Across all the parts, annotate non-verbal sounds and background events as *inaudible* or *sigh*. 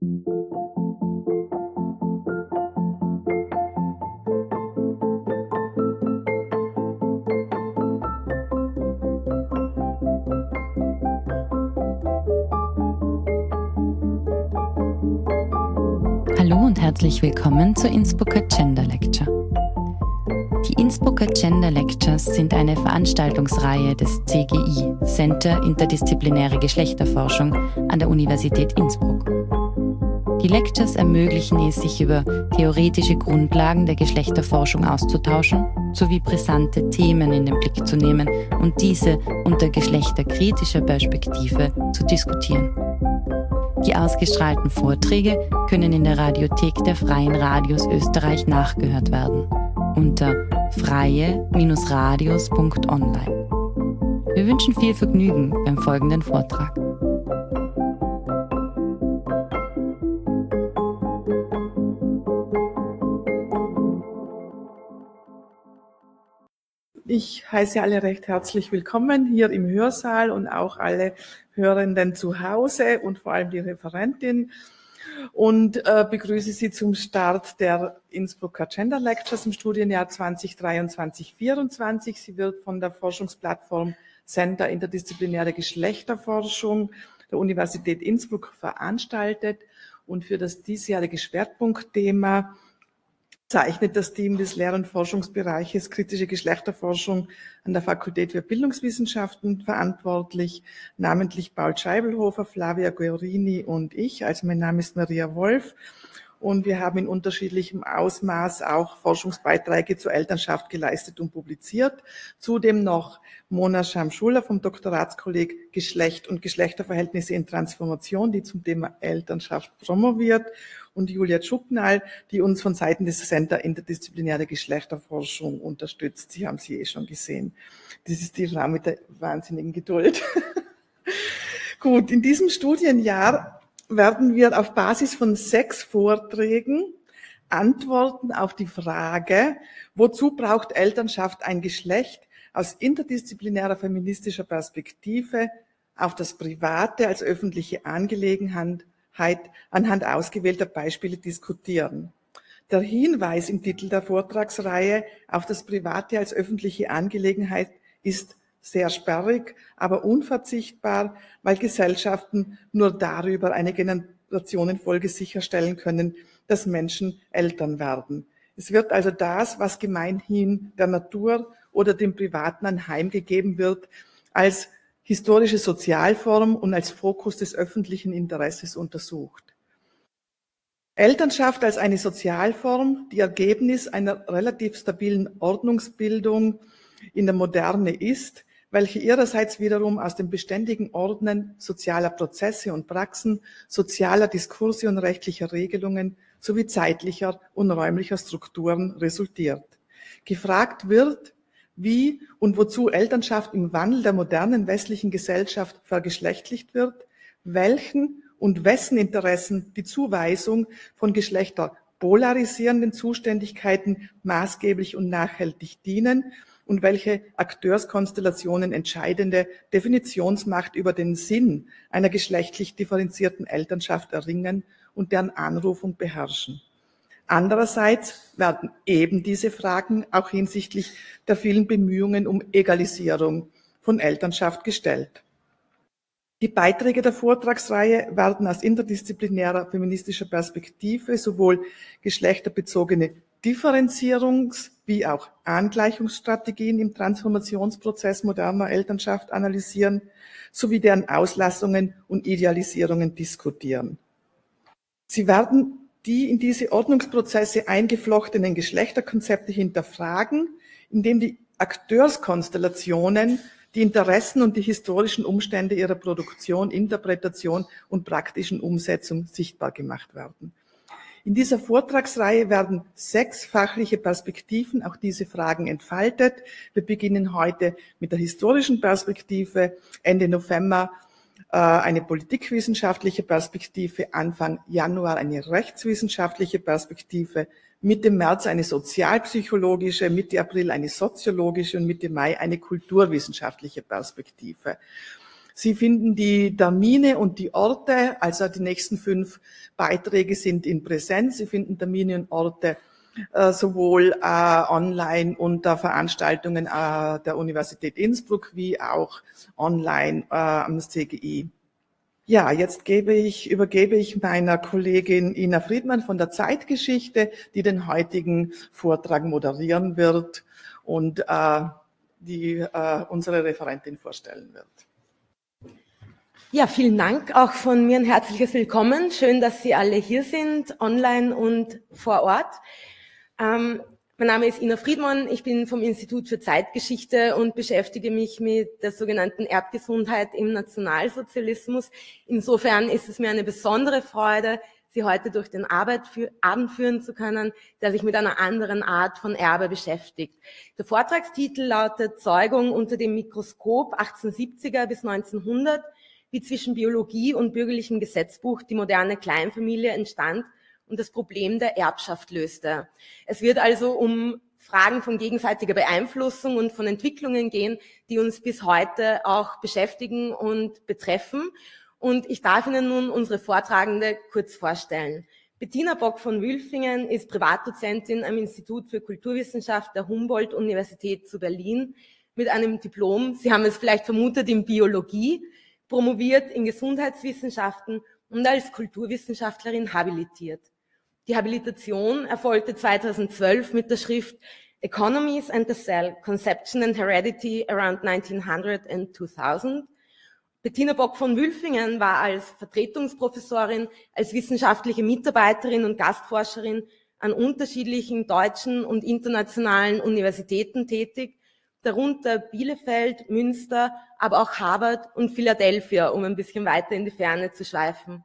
Hallo und herzlich willkommen zur Innsbrucker Gender Lecture. Die Innsbrucker Gender Lectures sind eine Veranstaltungsreihe des CGI, Center Interdisziplinäre Geschlechterforschung an der Universität Innsbruck. Die Lectures ermöglichen es, sich über theoretische Grundlagen der Geschlechterforschung auszutauschen, sowie brisante Themen in den Blick zu nehmen und diese unter geschlechterkritischer Perspektive zu diskutieren. Die ausgestrahlten Vorträge können in der Radiothek der Freien Radios Österreich nachgehört werden unter freie-radios.online. Wir wünschen viel Vergnügen beim folgenden Vortrag. Ich heiße alle recht herzlich willkommen hier im Hörsaal und auch alle Hörenden zu Hause und vor allem die Referentin und äh, begrüße Sie zum Start der Innsbrucker Gender Lectures im Studienjahr 2023-24. Sie wird von der Forschungsplattform Center Interdisziplinäre Geschlechterforschung der Universität Innsbruck veranstaltet und für das diesjährige Schwerpunktthema zeichnet das Team des Lehr- und Forschungsbereiches Kritische Geschlechterforschung an der Fakultät für Bildungswissenschaften verantwortlich, namentlich Paul Scheibelhofer, Flavia Guerini und ich. Also mein Name ist Maria Wolf und wir haben in unterschiedlichem Ausmaß auch Forschungsbeiträge zur Elternschaft geleistet und publiziert. Zudem noch Mona Scham-Schuller vom Doktoratskolleg Geschlecht und Geschlechterverhältnisse in Transformation, die zum Thema Elternschaft promoviert und Julia Tschuknal, die uns von Seiten des Center Interdisziplinäre Geschlechterforschung unterstützt. Sie haben sie eh schon gesehen. Das ist die Frau mit der wahnsinnigen Geduld. *laughs* Gut, in diesem Studienjahr werden wir auf Basis von sechs Vorträgen Antworten auf die Frage, wozu braucht Elternschaft ein Geschlecht aus interdisziplinärer feministischer Perspektive auf das Private als öffentliche Angelegenheit anhand ausgewählter Beispiele diskutieren. Der Hinweis im Titel der Vortragsreihe auf das Private als öffentliche Angelegenheit ist sehr sperrig, aber unverzichtbar, weil Gesellschaften nur darüber eine Generationenfolge sicherstellen können, dass Menschen Eltern werden. Es wird also das, was gemeinhin der Natur oder dem Privaten anheimgegeben wird, als historische Sozialform und als Fokus des öffentlichen Interesses untersucht. Elternschaft als eine Sozialform, die Ergebnis einer relativ stabilen Ordnungsbildung in der Moderne ist, welche ihrerseits wiederum aus dem beständigen Ordnen sozialer Prozesse und Praxen, sozialer Diskurse und rechtlicher Regelungen sowie zeitlicher und räumlicher Strukturen resultiert. Gefragt wird, wie und wozu Elternschaft im Wandel der modernen westlichen Gesellschaft vergeschlechtlicht wird, welchen und wessen Interessen die Zuweisung von Geschlechter polarisierenden Zuständigkeiten maßgeblich und nachhaltig dienen und welche Akteurskonstellationen entscheidende Definitionsmacht über den Sinn einer geschlechtlich differenzierten Elternschaft erringen und deren Anrufung beherrschen. Andererseits werden eben diese Fragen auch hinsichtlich der vielen Bemühungen um Egalisierung von Elternschaft gestellt. Die Beiträge der Vortragsreihe werden aus interdisziplinärer feministischer Perspektive sowohl geschlechterbezogene Differenzierungs- wie auch Angleichungsstrategien im Transformationsprozess moderner Elternschaft analysieren sowie deren Auslassungen und Idealisierungen diskutieren. Sie werden die in diese Ordnungsprozesse eingeflochtenen Geschlechterkonzepte hinterfragen, indem die Akteurskonstellationen die Interessen und die historischen Umstände ihrer Produktion, Interpretation und praktischen Umsetzung sichtbar gemacht werden. In dieser Vortragsreihe werden sechs fachliche Perspektiven auch diese Fragen entfaltet. Wir beginnen heute mit der historischen Perspektive, Ende November eine politikwissenschaftliche Perspektive, Anfang Januar eine rechtswissenschaftliche Perspektive, Mitte März eine sozialpsychologische, Mitte April eine soziologische und Mitte Mai eine kulturwissenschaftliche Perspektive. Sie finden die Termine und die Orte, also die nächsten fünf Beiträge sind in Präsenz. Sie finden Termine und Orte äh, sowohl äh, online unter Veranstaltungen äh, der Universität Innsbruck wie auch online äh, am CGI. Ja, jetzt gebe ich, übergebe ich meiner Kollegin Ina Friedmann von der Zeitgeschichte, die den heutigen Vortrag moderieren wird und äh, die äh, unsere Referentin vorstellen wird. Ja, vielen Dank auch von mir ein herzliches Willkommen. Schön, dass Sie alle hier sind, online und vor Ort. Ähm, mein Name ist Ina Friedmann, ich bin vom Institut für Zeitgeschichte und beschäftige mich mit der sogenannten Erbgesundheit im Nationalsozialismus. Insofern ist es mir eine besondere Freude, Sie heute durch den Arbeit für, Abend führen zu können, der sich mit einer anderen Art von Erbe beschäftigt. Der Vortragstitel lautet Zeugung unter dem Mikroskop 1870er bis 1900, wie zwischen Biologie und bürgerlichem Gesetzbuch die moderne Kleinfamilie entstand und das Problem der Erbschaft löste. Es wird also um Fragen von gegenseitiger Beeinflussung und von Entwicklungen gehen, die uns bis heute auch beschäftigen und betreffen. Und ich darf Ihnen nun unsere Vortragende kurz vorstellen. Bettina Bock von Wülfingen ist Privatdozentin am Institut für Kulturwissenschaft der Humboldt-Universität zu Berlin mit einem Diplom, Sie haben es vielleicht vermutet, in Biologie, promoviert in Gesundheitswissenschaften und als Kulturwissenschaftlerin habilitiert. Die Habilitation erfolgte 2012 mit der Schrift Economies and the Cell, Conception and Heredity around 1900 and 2000. Bettina Bock von Wülfingen war als Vertretungsprofessorin, als wissenschaftliche Mitarbeiterin und Gastforscherin an unterschiedlichen deutschen und internationalen Universitäten tätig, darunter Bielefeld, Münster, aber auch Harvard und Philadelphia, um ein bisschen weiter in die Ferne zu schweifen.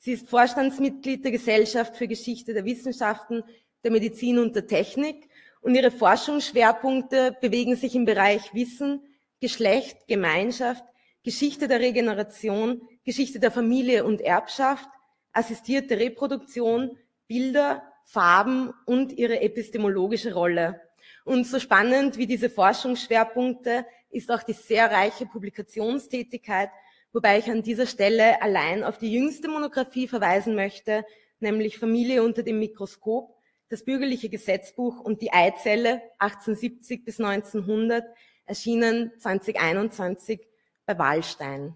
Sie ist Vorstandsmitglied der Gesellschaft für Geschichte der Wissenschaften, der Medizin und der Technik und ihre Forschungsschwerpunkte bewegen sich im Bereich Wissen, Geschlecht, Gemeinschaft, Geschichte der Regeneration, Geschichte der Familie und Erbschaft, assistierte Reproduktion, Bilder, Farben und ihre epistemologische Rolle. Und so spannend wie diese Forschungsschwerpunkte ist auch die sehr reiche Publikationstätigkeit wobei ich an dieser Stelle allein auf die jüngste Monographie verweisen möchte, nämlich Familie unter dem Mikroskop, das bürgerliche Gesetzbuch und die Eizelle 1870 bis 1900, erschienen 2021 bei Wallstein.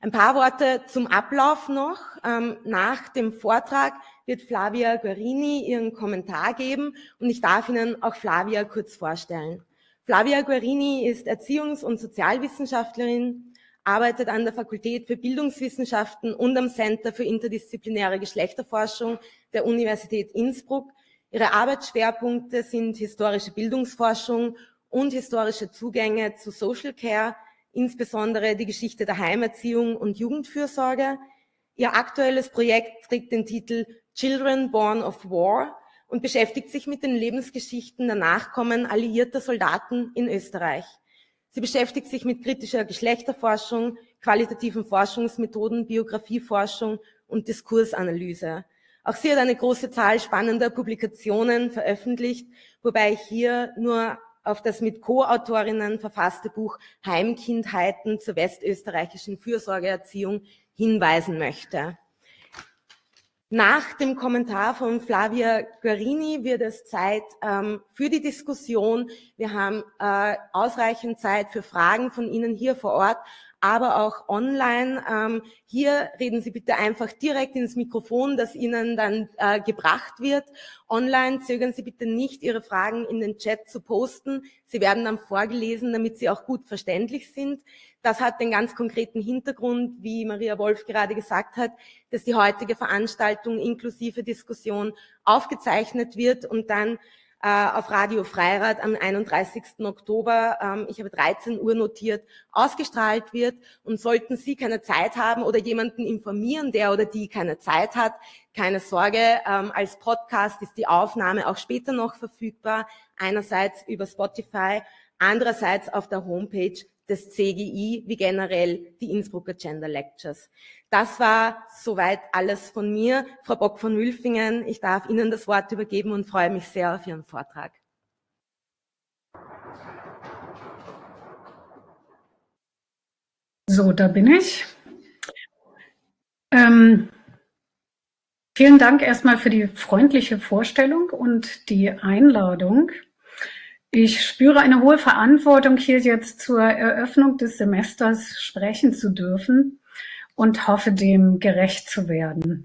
Ein paar Worte zum Ablauf noch. Ähm, nach dem Vortrag wird Flavia Guarini ihren Kommentar geben und ich darf Ihnen auch Flavia kurz vorstellen. Flavia Guarini ist Erziehungs- und Sozialwissenschaftlerin, arbeitet an der Fakultät für Bildungswissenschaften und am Center für interdisziplinäre Geschlechterforschung der Universität Innsbruck. Ihre Arbeitsschwerpunkte sind historische Bildungsforschung und historische Zugänge zu Social Care, insbesondere die Geschichte der Heimerziehung und Jugendfürsorge. Ihr aktuelles Projekt trägt den Titel Children Born of War und beschäftigt sich mit den Lebensgeschichten der Nachkommen alliierter Soldaten in Österreich. Sie beschäftigt sich mit kritischer Geschlechterforschung, qualitativen Forschungsmethoden, Biografieforschung und Diskursanalyse. Auch sie hat eine große Zahl spannender Publikationen veröffentlicht, wobei ich hier nur auf das mit Co-Autorinnen verfasste Buch Heimkindheiten zur westösterreichischen Fürsorgeerziehung hinweisen möchte. Nach dem Kommentar von Flavia Guarini wird es Zeit ähm, für die Diskussion. Wir haben äh, ausreichend Zeit für Fragen von Ihnen hier vor Ort, aber auch online. Ähm, hier reden Sie bitte einfach direkt ins Mikrofon, das Ihnen dann äh, gebracht wird. Online zögern Sie bitte nicht, Ihre Fragen in den Chat zu posten. Sie werden dann vorgelesen, damit sie auch gut verständlich sind. Das hat den ganz konkreten Hintergrund, wie Maria Wolf gerade gesagt hat, dass die heutige Veranstaltung inklusive Diskussion aufgezeichnet wird und dann auf Radio Freirad am 31. Oktober, ähm, ich habe 13 Uhr notiert, ausgestrahlt wird. Und sollten Sie keine Zeit haben oder jemanden informieren, der oder die keine Zeit hat, keine Sorge, ähm, als Podcast ist die Aufnahme auch später noch verfügbar, einerseits über Spotify, andererseits auf der Homepage des CGI wie generell die Innsbrucker Gender Lectures. Das war soweit alles von mir. Frau Bock von Wülfingen, ich darf Ihnen das Wort übergeben und freue mich sehr auf Ihren Vortrag. So, da bin ich. Ähm, vielen Dank erstmal für die freundliche Vorstellung und die Einladung. Ich spüre eine hohe Verantwortung, hier jetzt zur Eröffnung des Semesters sprechen zu dürfen und hoffe, dem gerecht zu werden.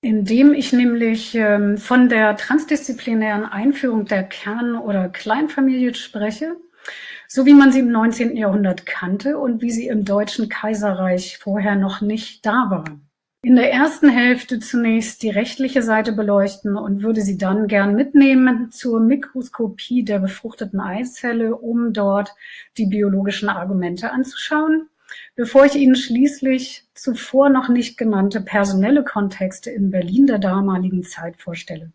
Indem ich nämlich ähm, von der transdisziplinären Einführung der Kern- oder Kleinfamilie spreche, so wie man sie im 19. Jahrhundert kannte und wie sie im Deutschen Kaiserreich vorher noch nicht da war. In der ersten Hälfte zunächst die rechtliche Seite beleuchten und würde sie dann gern mitnehmen zur Mikroskopie der befruchteten Eizelle, um dort die biologischen Argumente anzuschauen, bevor ich Ihnen schließlich zuvor noch nicht genannte personelle Kontexte in Berlin der damaligen Zeit vorstelle.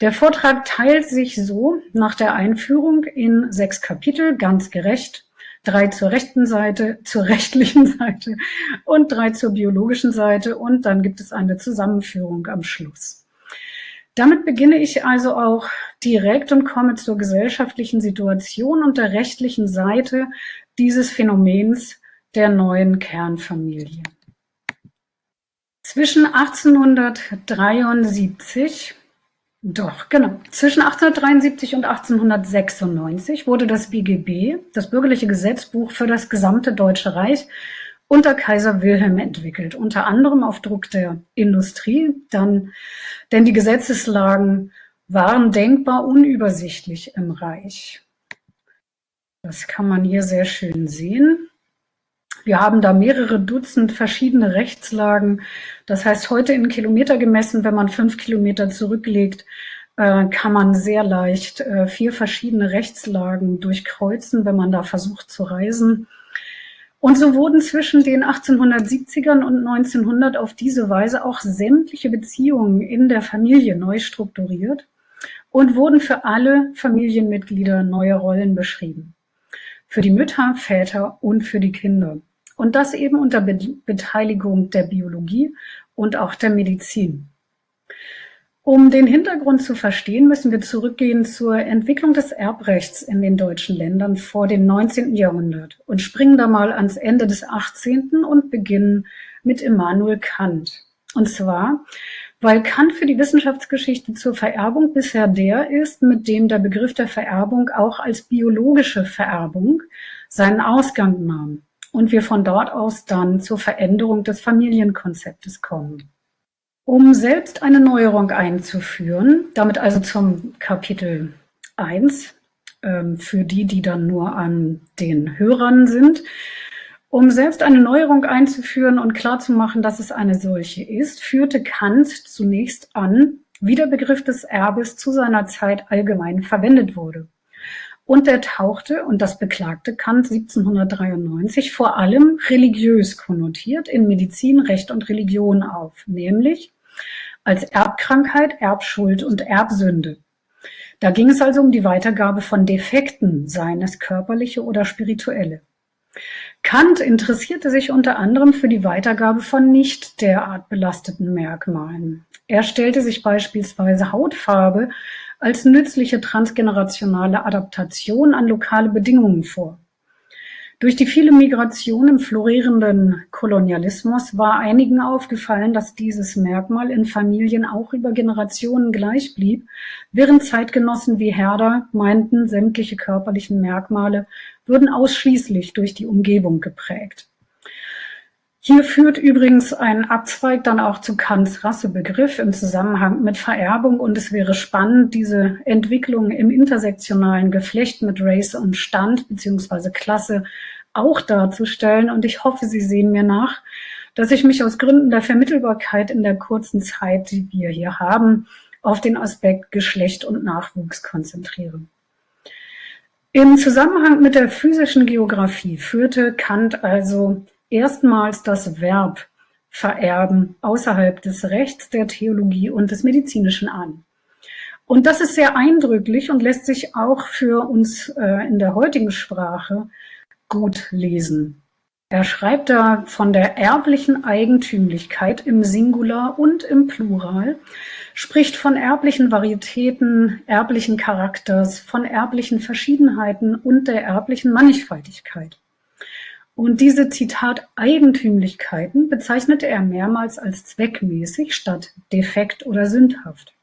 Der Vortrag teilt sich so nach der Einführung in sechs Kapitel, ganz gerecht, drei zur rechten Seite, *laughs* zur rechtlichen Seite und drei zur biologischen Seite und dann gibt es eine Zusammenführung am Schluss. Damit beginne ich also auch direkt und komme zur gesellschaftlichen Situation und der rechtlichen Seite dieses Phänomens der neuen Kernfamilie. Zwischen 1873 doch, genau. Zwischen 1873 und 1896 wurde das BGB, das Bürgerliche Gesetzbuch für das gesamte Deutsche Reich, unter Kaiser Wilhelm entwickelt, unter anderem auf Druck der Industrie, dann, denn die Gesetzeslagen waren denkbar unübersichtlich im Reich. Das kann man hier sehr schön sehen. Wir haben da mehrere Dutzend verschiedene Rechtslagen. Das heißt, heute in Kilometer gemessen, wenn man fünf Kilometer zurücklegt, äh, kann man sehr leicht äh, vier verschiedene Rechtslagen durchkreuzen, wenn man da versucht zu reisen. Und so wurden zwischen den 1870ern und 1900 auf diese Weise auch sämtliche Beziehungen in der Familie neu strukturiert und wurden für alle Familienmitglieder neue Rollen beschrieben. Für die Mütter, Väter und für die Kinder. Und das eben unter Be Beteiligung der Biologie und auch der Medizin. Um den Hintergrund zu verstehen, müssen wir zurückgehen zur Entwicklung des Erbrechts in den deutschen Ländern vor dem 19. Jahrhundert und springen da mal ans Ende des 18. und beginnen mit Immanuel Kant. Und zwar, weil Kant für die Wissenschaftsgeschichte zur Vererbung bisher der ist, mit dem der Begriff der Vererbung auch als biologische Vererbung seinen Ausgang nahm und wir von dort aus dann zur Veränderung des Familienkonzeptes kommen. Um selbst eine Neuerung einzuführen, damit also zum Kapitel 1, ähm, für die, die dann nur an den Hörern sind, um selbst eine Neuerung einzuführen und klarzumachen, dass es eine solche ist, führte Kant zunächst an, wie der Begriff des Erbes zu seiner Zeit allgemein verwendet wurde. Und er tauchte, und das beklagte Kant 1793, vor allem religiös konnotiert in Medizin, Recht und Religion auf, nämlich als Erbkrankheit, Erbschuld und Erbsünde. Da ging es also um die Weitergabe von Defekten, seien es körperliche oder spirituelle. Kant interessierte sich unter anderem für die Weitergabe von nicht derart belasteten Merkmalen. Er stellte sich beispielsweise Hautfarbe als nützliche transgenerationale Adaptation an lokale Bedingungen vor. Durch die viele Migration im florierenden Kolonialismus war einigen aufgefallen, dass dieses Merkmal in Familien auch über Generationen gleich blieb, während Zeitgenossen wie Herder meinten, sämtliche körperlichen Merkmale würden ausschließlich durch die Umgebung geprägt. Hier führt übrigens ein Abzweig dann auch zu Kants Rassebegriff im Zusammenhang mit Vererbung und es wäre spannend, diese Entwicklung im intersektionalen Geflecht mit Race und Stand beziehungsweise Klasse auch darzustellen und ich hoffe, Sie sehen mir nach, dass ich mich aus Gründen der Vermittelbarkeit in der kurzen Zeit, die wir hier haben, auf den Aspekt Geschlecht und Nachwuchs konzentriere. Im Zusammenhang mit der physischen Geographie führte Kant also erstmals das Verb vererben außerhalb des Rechts, der Theologie und des Medizinischen an. Und das ist sehr eindrücklich und lässt sich auch für uns äh, in der heutigen Sprache gut lesen. Er schreibt da von der erblichen Eigentümlichkeit im Singular und im Plural, spricht von erblichen Varietäten, erblichen Charakters, von erblichen Verschiedenheiten und der erblichen Mannigfaltigkeit. Und diese Zitat Eigentümlichkeiten bezeichnete er mehrmals als zweckmäßig statt defekt oder sündhaft.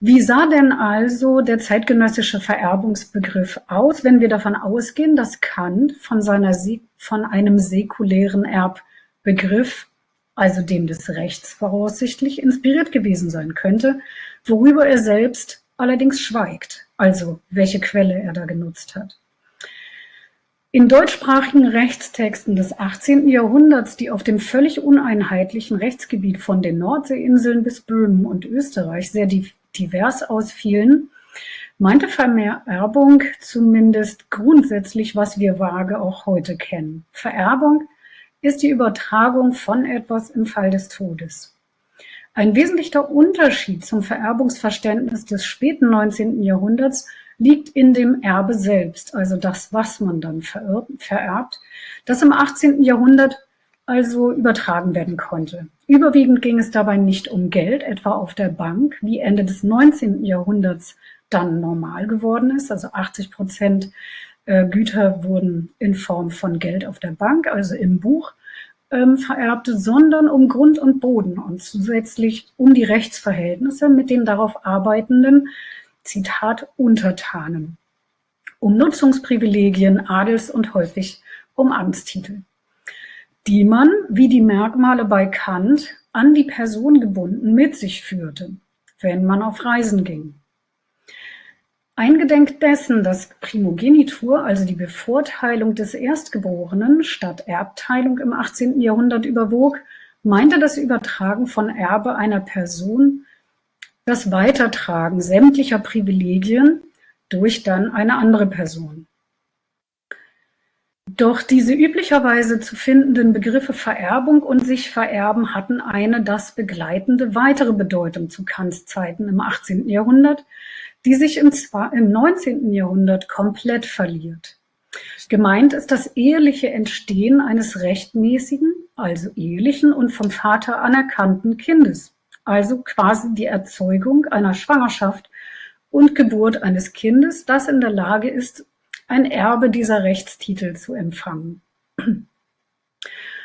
Wie sah denn also der zeitgenössische Vererbungsbegriff aus, wenn wir davon ausgehen, dass Kant von, seiner, von einem säkulären Erbbegriff, also dem des Rechts voraussichtlich, inspiriert gewesen sein könnte, worüber er selbst allerdings schweigt, also welche Quelle er da genutzt hat. In deutschsprachigen Rechtstexten des 18. Jahrhunderts, die auf dem völlig uneinheitlichen Rechtsgebiet von den Nordseeinseln bis Böhmen und Österreich sehr divers ausfielen, meinte Vererbung zumindest grundsätzlich, was wir vage auch heute kennen. Vererbung ist die Übertragung von etwas im Fall des Todes. Ein wesentlicher Unterschied zum Vererbungsverständnis des späten 19. Jahrhunderts liegt in dem Erbe selbst, also das, was man dann vererbt, das im 18. Jahrhundert also übertragen werden konnte. Überwiegend ging es dabei nicht um Geld, etwa auf der Bank, wie Ende des 19. Jahrhunderts dann normal geworden ist. Also 80 Prozent äh, Güter wurden in Form von Geld auf der Bank, also im Buch, ähm, vererbte, sondern um Grund und Boden und zusätzlich um die Rechtsverhältnisse mit den darauf arbeitenden, Zitat, Untertanen, um Nutzungsprivilegien, Adels und häufig um Amtstitel die man, wie die Merkmale bei Kant, an die Person gebunden mit sich führte, wenn man auf Reisen ging. Eingedenk dessen, dass Primogenitur, also die Bevorteilung des Erstgeborenen statt Erbteilung im 18. Jahrhundert überwog, meinte das Übertragen von Erbe einer Person das Weitertragen sämtlicher Privilegien durch dann eine andere Person. Doch diese üblicherweise zu findenden Begriffe Vererbung und sich vererben hatten eine das begleitende weitere Bedeutung zu Kants Zeiten im 18. Jahrhundert, die sich im, im 19. Jahrhundert komplett verliert. Gemeint ist das eheliche Entstehen eines rechtmäßigen, also ehelichen und vom Vater anerkannten Kindes, also quasi die Erzeugung einer Schwangerschaft und Geburt eines Kindes, das in der Lage ist, ein Erbe dieser Rechtstitel zu empfangen.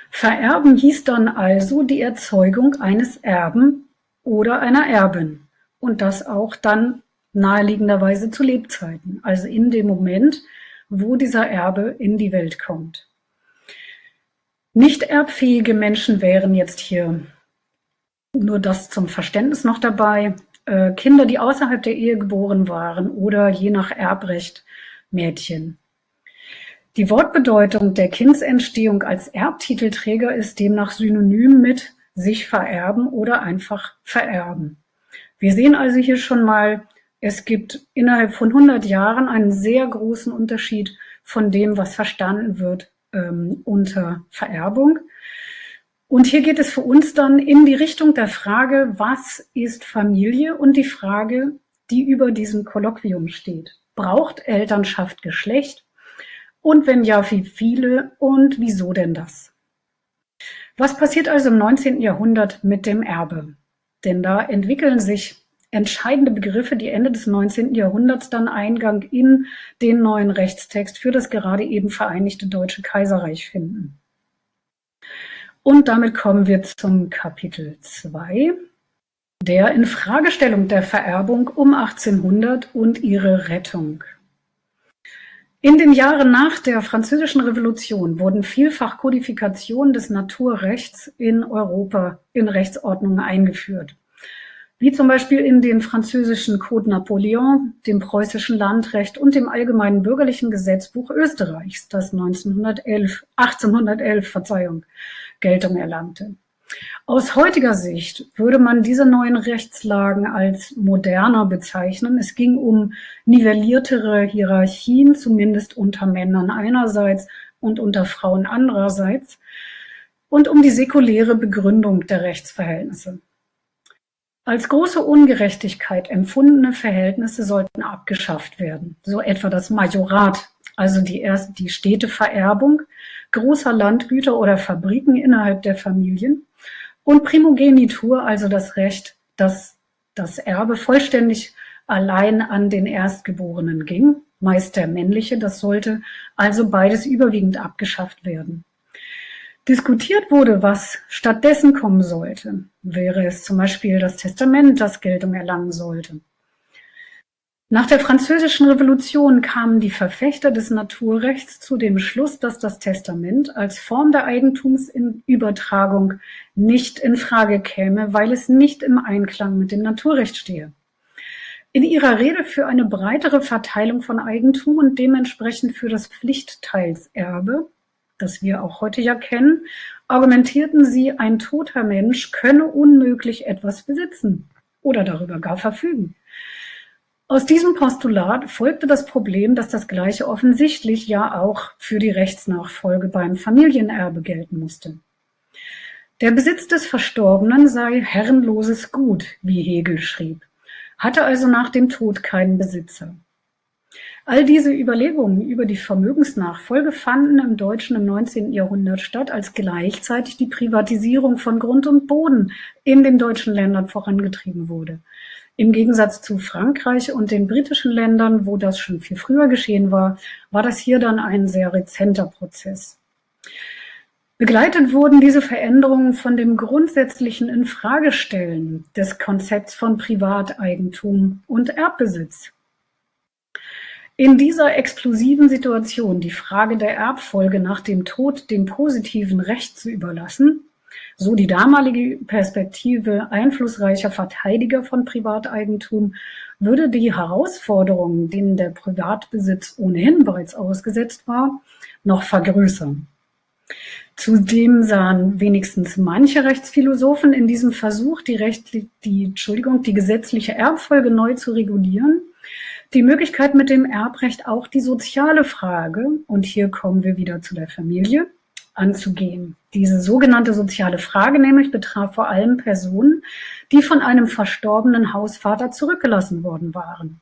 Vererben hieß dann also die Erzeugung eines Erben oder einer Erbin und das auch dann naheliegenderweise zu Lebzeiten, also in dem Moment, wo dieser Erbe in die Welt kommt. Nicht erbfähige Menschen wären jetzt hier nur das zum Verständnis noch dabei. Äh, Kinder, die außerhalb der Ehe geboren waren oder je nach Erbrecht Mädchen. Die Wortbedeutung der Kindsentstehung als Erbtitelträger ist demnach synonym mit sich vererben oder einfach vererben. Wir sehen also hier schon mal, es gibt innerhalb von 100 Jahren einen sehr großen Unterschied von dem, was verstanden wird ähm, unter Vererbung. Und hier geht es für uns dann in die Richtung der Frage, was ist Familie und die Frage, die über diesem Kolloquium steht. Braucht Elternschaft Geschlecht? Und wenn ja, wie viele und wieso denn das? Was passiert also im 19. Jahrhundert mit dem Erbe? Denn da entwickeln sich entscheidende Begriffe, die Ende des 19. Jahrhunderts dann Eingang in den neuen Rechtstext für das gerade eben vereinigte Deutsche Kaiserreich finden. Und damit kommen wir zum Kapitel 2 der Infragestellung der Vererbung um 1800 und ihre Rettung. In den Jahren nach der Französischen Revolution wurden vielfach Kodifikationen des Naturrechts in Europa in Rechtsordnungen eingeführt, wie zum Beispiel in den französischen Code Napoleon, dem preußischen Landrecht und dem allgemeinen bürgerlichen Gesetzbuch Österreichs, das 1911, 1811 Verzeihung, Geltung erlangte. Aus heutiger Sicht würde man diese neuen Rechtslagen als moderner bezeichnen. Es ging um nivelliertere Hierarchien, zumindest unter Männern einerseits und unter Frauen andererseits, und um die säkuläre Begründung der Rechtsverhältnisse. Als große Ungerechtigkeit empfundene Verhältnisse sollten abgeschafft werden, so etwa das Majorat, also die, erste, die Städtevererbung großer Landgüter oder Fabriken innerhalb der Familien und Primogenitur, also das Recht, dass das Erbe vollständig allein an den Erstgeborenen ging, meist der männliche, das sollte also beides überwiegend abgeschafft werden. Diskutiert wurde, was stattdessen kommen sollte. Wäre es zum Beispiel das Testament, das Geltung erlangen sollte. Nach der Französischen Revolution kamen die Verfechter des Naturrechts zu dem Schluss, dass das Testament als Form der Eigentumsübertragung nicht in Frage käme, weil es nicht im Einklang mit dem Naturrecht stehe. In ihrer Rede für eine breitere Verteilung von Eigentum und dementsprechend für das Pflichtteilserbe, das wir auch heute ja kennen, argumentierten sie, ein toter Mensch könne unmöglich etwas besitzen oder darüber gar verfügen. Aus diesem Postulat folgte das Problem, dass das Gleiche offensichtlich ja auch für die Rechtsnachfolge beim Familienerbe gelten musste. Der Besitz des Verstorbenen sei herrenloses Gut, wie Hegel schrieb, hatte also nach dem Tod keinen Besitzer. All diese Überlegungen über die Vermögensnachfolge fanden im Deutschen im 19. Jahrhundert statt, als gleichzeitig die Privatisierung von Grund und Boden in den deutschen Ländern vorangetrieben wurde. Im Gegensatz zu Frankreich und den britischen Ländern, wo das schon viel früher geschehen war, war das hier dann ein sehr rezenter Prozess. Begleitet wurden diese Veränderungen von dem grundsätzlichen Infragestellen des Konzepts von Privateigentum und Erbbesitz. In dieser explosiven Situation die Frage der Erbfolge nach dem Tod dem positiven Recht zu überlassen, so die damalige Perspektive einflussreicher Verteidiger von Privateigentum würde die Herausforderungen, denen der Privatbesitz ohnehin bereits ausgesetzt war, noch vergrößern. Zudem sahen wenigstens manche Rechtsphilosophen in diesem Versuch, die, Recht, die, Entschuldigung, die gesetzliche Erbfolge neu zu regulieren, die Möglichkeit mit dem Erbrecht auch die soziale Frage, und hier kommen wir wieder zu der Familie, anzugehen. Diese sogenannte soziale Frage nämlich betraf vor allem Personen, die von einem verstorbenen Hausvater zurückgelassen worden waren.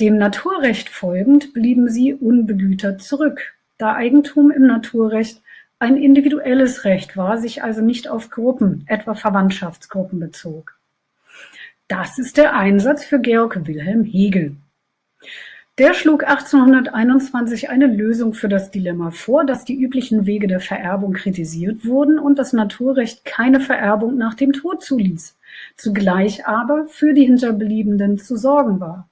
Dem Naturrecht folgend blieben sie unbegütert zurück, da Eigentum im Naturrecht ein individuelles Recht war, sich also nicht auf Gruppen, etwa Verwandtschaftsgruppen bezog. Das ist der Einsatz für Georg Wilhelm Hegel. Der schlug 1821 eine Lösung für das Dilemma vor, dass die üblichen Wege der Vererbung kritisiert wurden und das Naturrecht keine Vererbung nach dem Tod zuließ, zugleich aber für die Hinterbliebenen zu sorgen war.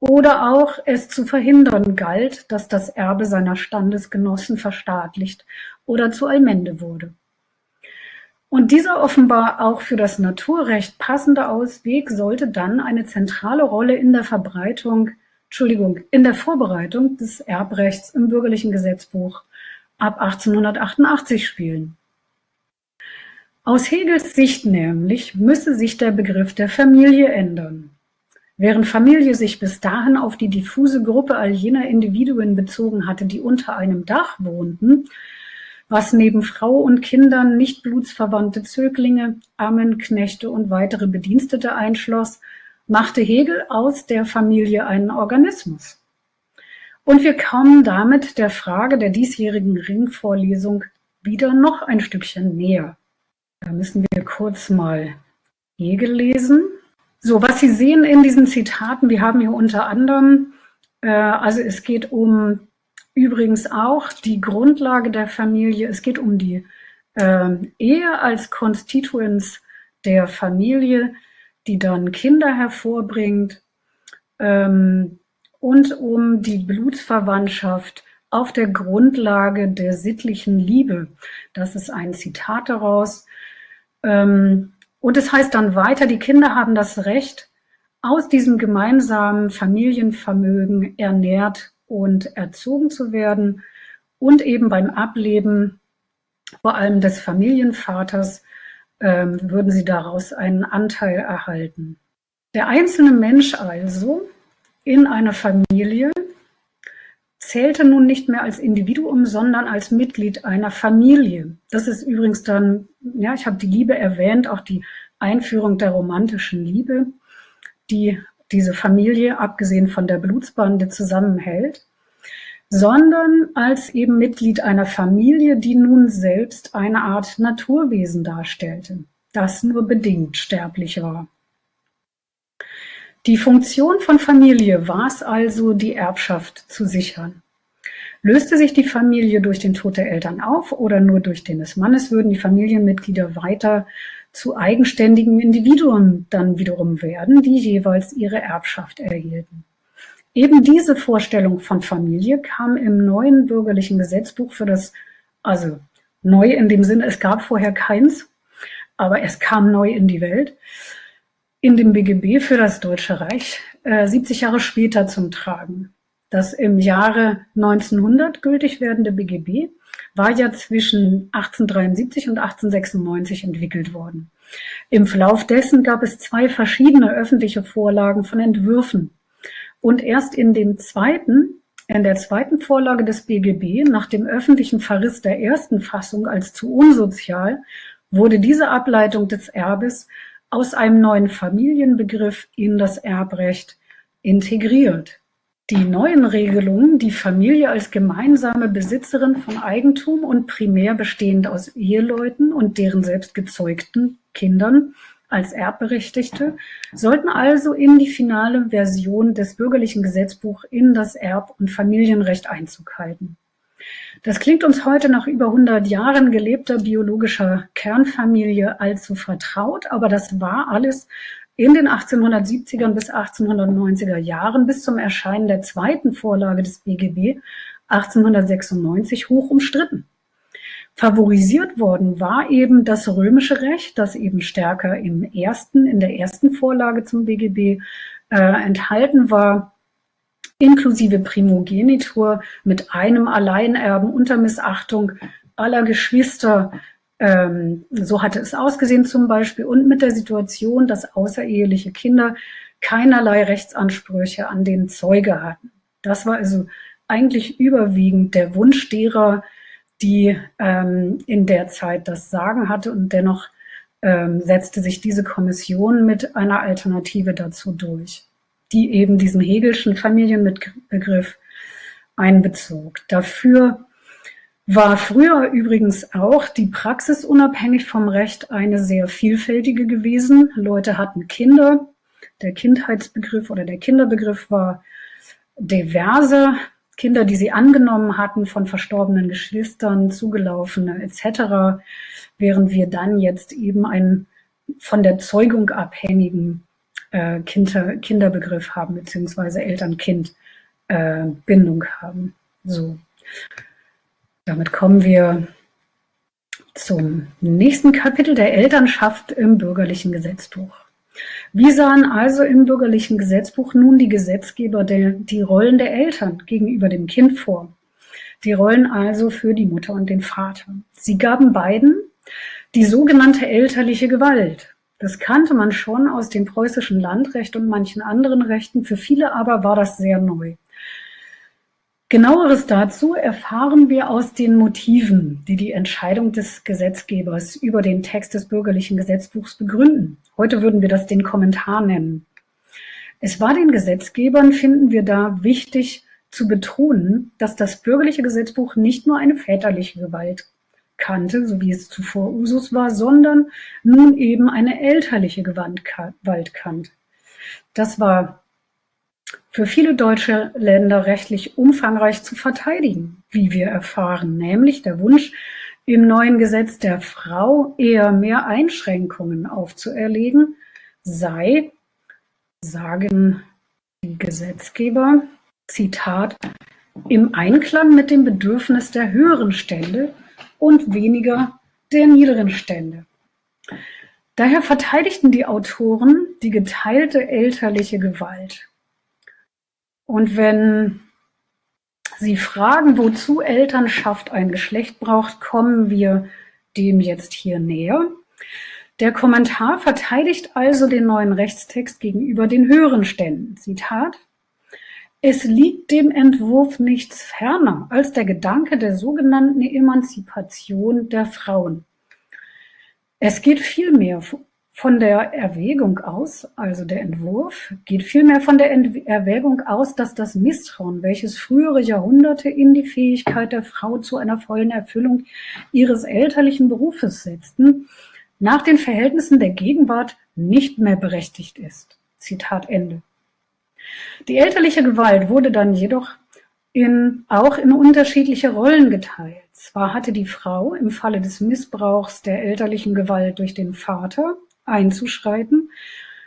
Oder auch es zu verhindern galt, dass das Erbe seiner Standesgenossen verstaatlicht oder zu Allmende wurde. Und dieser offenbar auch für das Naturrecht passende Ausweg sollte dann eine zentrale Rolle in der Verbreitung Entschuldigung, in der Vorbereitung des Erbrechts im bürgerlichen Gesetzbuch ab 1888 spielen. Aus Hegels Sicht nämlich müsse sich der Begriff der Familie ändern. Während Familie sich bis dahin auf die diffuse Gruppe all jener Individuen bezogen hatte, die unter einem Dach wohnten, was neben Frau und Kindern nicht blutsverwandte Zöglinge, Ammen, Knechte und weitere Bedienstete einschloss, machte Hegel aus der Familie einen Organismus. Und wir kommen damit der Frage der diesjährigen Ringvorlesung wieder noch ein Stückchen näher. Da müssen wir kurz mal Hegel lesen. So, was Sie sehen in diesen Zitaten, wir haben hier unter anderem, äh, also es geht um übrigens auch die Grundlage der Familie, es geht um die äh, Ehe als Konstituens der Familie, die dann Kinder hervorbringt ähm, und um die Blutsverwandtschaft auf der Grundlage der sittlichen Liebe. Das ist ein Zitat daraus. Ähm, und es heißt dann weiter, die Kinder haben das Recht, aus diesem gemeinsamen Familienvermögen ernährt und erzogen zu werden und eben beim Ableben vor allem des Familienvaters ähm, würden sie daraus einen Anteil erhalten. Der einzelne Mensch also in einer Familie zählte nun nicht mehr als Individuum, sondern als Mitglied einer Familie. Das ist übrigens dann, ja, ich habe die Liebe erwähnt, auch die Einführung der romantischen Liebe, die diese Familie, abgesehen von der Blutsbande, zusammenhält sondern als eben Mitglied einer Familie, die nun selbst eine Art Naturwesen darstellte, das nur bedingt sterblich war. Die Funktion von Familie war es also, die Erbschaft zu sichern. Löste sich die Familie durch den Tod der Eltern auf oder nur durch den des Mannes, würden die Familienmitglieder weiter zu eigenständigen Individuen dann wiederum werden, die jeweils ihre Erbschaft erhielten. Eben diese Vorstellung von Familie kam im neuen bürgerlichen Gesetzbuch für das, also neu in dem Sinne, es gab vorher keins, aber es kam neu in die Welt, in dem BGB für das Deutsche Reich äh, 70 Jahre später zum Tragen. Das im Jahre 1900 gültig werdende BGB war ja zwischen 1873 und 1896 entwickelt worden. Im Verlauf dessen gab es zwei verschiedene öffentliche Vorlagen von Entwürfen. Und erst in dem zweiten, in der zweiten Vorlage des BGB, nach dem öffentlichen Verriss der ersten Fassung als zu unsozial, wurde diese Ableitung des Erbes aus einem neuen Familienbegriff in das Erbrecht integriert. Die neuen Regelungen, die Familie als gemeinsame Besitzerin von Eigentum und primär bestehend aus Eheleuten und deren selbst gezeugten Kindern als Erbberechtigte, sollten also in die finale Version des bürgerlichen Gesetzbuch in das Erb- und Familienrecht Einzug halten. Das klingt uns heute nach über 100 Jahren gelebter biologischer Kernfamilie allzu vertraut, aber das war alles in den 1870er bis 1890er Jahren bis zum Erscheinen der zweiten Vorlage des BGB 1896 hoch umstritten. Favorisiert worden war eben das römische Recht, das eben stärker im ersten, in der ersten Vorlage zum BGB äh, enthalten war, inklusive Primogenitur mit einem Alleinerben unter Missachtung aller Geschwister ähm, so hatte es ausgesehen zum Beispiel und mit der Situation, dass außereheliche Kinder keinerlei Rechtsansprüche an den Zeuge hatten. Das war also eigentlich überwiegend der Wunsch derer, die ähm, in der Zeit das Sagen hatte und dennoch ähm, setzte sich diese Kommission mit einer Alternative dazu durch, die eben diesen Hegelschen Familienbegriff einbezog. Dafür war früher übrigens auch die Praxis unabhängig vom Recht eine sehr vielfältige gewesen. Leute hatten Kinder. Der Kindheitsbegriff oder der Kinderbegriff war diverse. Kinder, die sie angenommen hatten von verstorbenen Geschwistern, zugelaufene etc., während wir dann jetzt eben einen von der Zeugung abhängigen äh, Kinder, Kinderbegriff haben, beziehungsweise Eltern-Kind-Bindung äh, haben. So. Damit kommen wir zum nächsten Kapitel der Elternschaft im bürgerlichen Gesetzbuch. Wie sahen also im bürgerlichen Gesetzbuch nun die Gesetzgeber die Rollen der Eltern gegenüber dem Kind vor? Die Rollen also für die Mutter und den Vater. Sie gaben beiden die sogenannte elterliche Gewalt. Das kannte man schon aus dem preußischen Landrecht und manchen anderen Rechten. Für viele aber war das sehr neu. Genaueres dazu erfahren wir aus den Motiven, die die Entscheidung des Gesetzgebers über den Text des bürgerlichen Gesetzbuchs begründen. Heute würden wir das den Kommentar nennen. Es war den Gesetzgebern, finden wir da, wichtig zu betonen, dass das bürgerliche Gesetzbuch nicht nur eine väterliche Gewalt kannte, so wie es zuvor Usus war, sondern nun eben eine elterliche Gewalt kannte. Das war für viele deutsche Länder rechtlich umfangreich zu verteidigen, wie wir erfahren, nämlich der Wunsch, im neuen Gesetz der Frau eher mehr Einschränkungen aufzuerlegen, sei, sagen die Gesetzgeber, Zitat, im Einklang mit dem Bedürfnis der höheren Stände und weniger der niederen Stände. Daher verteidigten die Autoren die geteilte elterliche Gewalt und wenn Sie fragen, wozu Elternschaft ein Geschlecht braucht, kommen wir dem jetzt hier näher. Der Kommentar verteidigt also den neuen Rechtstext gegenüber den höheren Ständen. Zitat. Es liegt dem Entwurf nichts ferner als der Gedanke der sogenannten Emanzipation der Frauen. Es geht vielmehr von der Erwägung aus, also der Entwurf, geht vielmehr von der Erwägung aus, dass das Misstrauen, welches frühere Jahrhunderte in die Fähigkeit der Frau zu einer vollen Erfüllung ihres elterlichen Berufes setzten, nach den Verhältnissen der Gegenwart nicht mehr berechtigt ist. Zitat Ende. Die elterliche Gewalt wurde dann jedoch in, auch in unterschiedliche Rollen geteilt. Zwar hatte die Frau im Falle des Missbrauchs der elterlichen Gewalt durch den Vater einzuschreiten,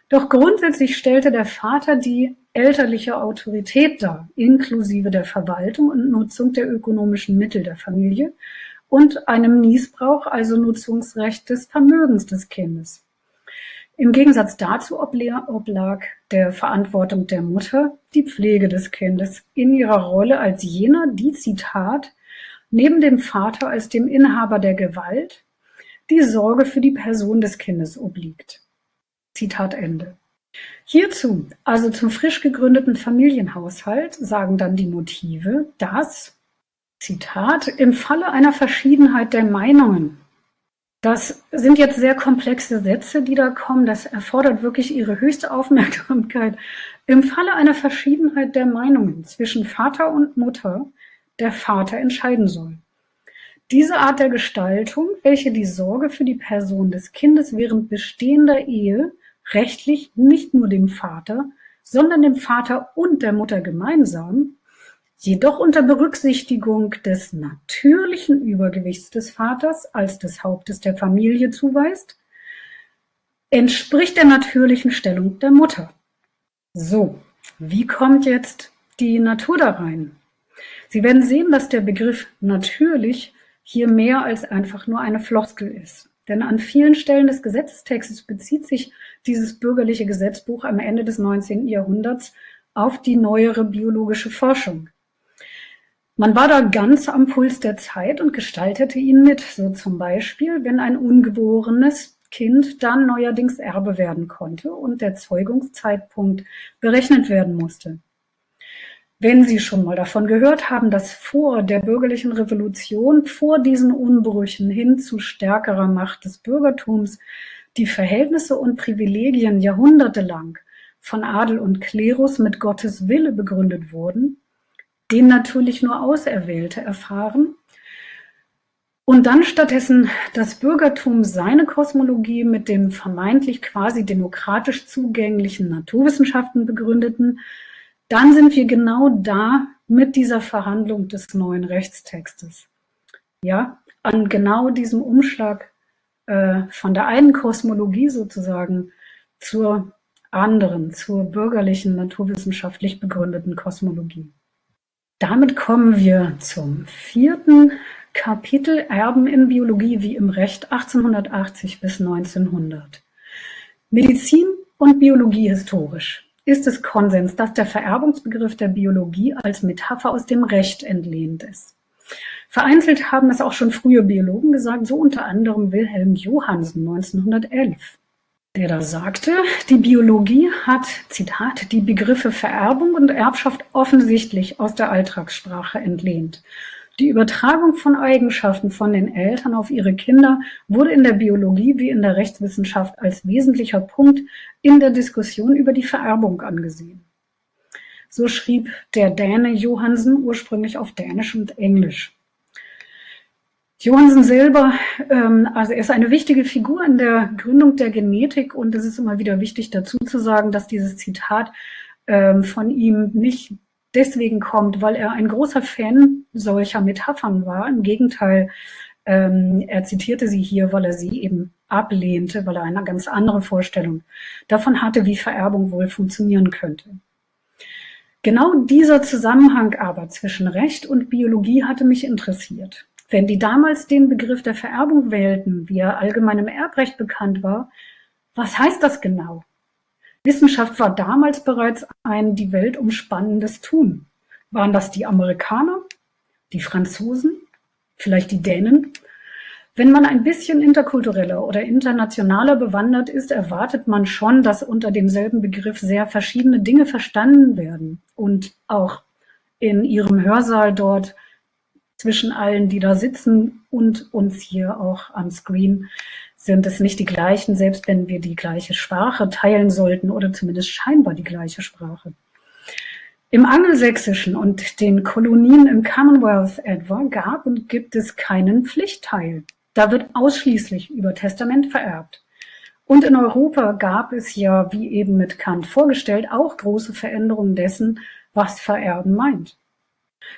doch grundsätzlich stellte der Vater die elterliche Autorität dar, inklusive der Verwaltung und Nutzung der ökonomischen Mittel der Familie und einem Missbrauch, also Nutzungsrecht des Vermögens des Kindes. Im Gegensatz dazu oblag der Verantwortung der Mutter die Pflege des Kindes in ihrer Rolle als jener, die Zitat neben dem Vater als dem Inhaber der Gewalt die Sorge für die Person des Kindes obliegt. Zitat Ende. Hierzu, also zum frisch gegründeten Familienhaushalt, sagen dann die Motive, dass, Zitat, im Falle einer Verschiedenheit der Meinungen das sind jetzt sehr komplexe Sätze, die da kommen. Das erfordert wirklich Ihre höchste Aufmerksamkeit. Im Falle einer Verschiedenheit der Meinungen zwischen Vater und Mutter der Vater entscheiden soll. Diese Art der Gestaltung, welche die Sorge für die Person des Kindes während bestehender Ehe rechtlich nicht nur dem Vater, sondern dem Vater und der Mutter gemeinsam jedoch unter Berücksichtigung des natürlichen Übergewichts des Vaters als des Hauptes der Familie zuweist, entspricht der natürlichen Stellung der Mutter. So, wie kommt jetzt die Natur da rein? Sie werden sehen, dass der Begriff natürlich hier mehr als einfach nur eine Floskel ist. Denn an vielen Stellen des Gesetzestextes bezieht sich dieses bürgerliche Gesetzbuch am Ende des 19. Jahrhunderts auf die neuere biologische Forschung. Man war da ganz am Puls der Zeit und gestaltete ihn mit, so zum Beispiel, wenn ein ungeborenes Kind dann neuerdings Erbe werden konnte und der Zeugungszeitpunkt berechnet werden musste. Wenn Sie schon mal davon gehört haben, dass vor der bürgerlichen Revolution, vor diesen Unbrüchen hin zu stärkerer Macht des Bürgertums, die Verhältnisse und Privilegien jahrhundertelang von Adel und Klerus mit Gottes Wille begründet wurden, den natürlich nur Auserwählte erfahren. Und dann stattdessen das Bürgertum seine Kosmologie mit dem vermeintlich quasi demokratisch zugänglichen Naturwissenschaften begründeten, dann sind wir genau da mit dieser Verhandlung des neuen Rechtstextes. Ja, an genau diesem Umschlag äh, von der einen Kosmologie sozusagen zur anderen, zur bürgerlichen, naturwissenschaftlich begründeten Kosmologie. Damit kommen wir zum vierten Kapitel Erben in Biologie wie im Recht 1880 bis 1900. Medizin und Biologie historisch ist es Konsens, dass der Vererbungsbegriff der Biologie als Metapher aus dem Recht entlehnt ist. Vereinzelt haben es auch schon frühe Biologen gesagt, so unter anderem Wilhelm Johannsen 1911 der da sagte, die Biologie hat, Zitat, die Begriffe Vererbung und Erbschaft offensichtlich aus der Alltagssprache entlehnt. Die Übertragung von Eigenschaften von den Eltern auf ihre Kinder wurde in der Biologie wie in der Rechtswissenschaft als wesentlicher Punkt in der Diskussion über die Vererbung angesehen. So schrieb der Däne Johansen ursprünglich auf Dänisch und Englisch. Johansen selber, ähm, also er ist eine wichtige Figur in der Gründung der Genetik und es ist immer wieder wichtig dazu zu sagen, dass dieses Zitat ähm, von ihm nicht deswegen kommt, weil er ein großer Fan solcher Metaphern war. Im Gegenteil, ähm, er zitierte sie hier, weil er sie eben ablehnte, weil er eine ganz andere Vorstellung davon hatte, wie Vererbung wohl funktionieren könnte. Genau dieser Zusammenhang aber zwischen Recht und Biologie hatte mich interessiert. Wenn die damals den Begriff der Vererbung wählten, wie er allgemein im Erbrecht bekannt war, was heißt das genau? Wissenschaft war damals bereits ein die Welt umspannendes Tun. Waren das die Amerikaner, die Franzosen, vielleicht die Dänen? Wenn man ein bisschen interkultureller oder internationaler bewandert ist, erwartet man schon, dass unter demselben Begriff sehr verschiedene Dinge verstanden werden und auch in ihrem Hörsaal dort zwischen allen, die da sitzen und uns hier auch am Screen sind es nicht die gleichen, selbst wenn wir die gleiche Sprache teilen sollten oder zumindest scheinbar die gleiche Sprache. Im Angelsächsischen und den Kolonien im Commonwealth etwa gab und gibt es keinen Pflichtteil. Da wird ausschließlich über Testament vererbt. Und in Europa gab es ja, wie eben mit Kant vorgestellt, auch große Veränderungen dessen, was Vererben meint.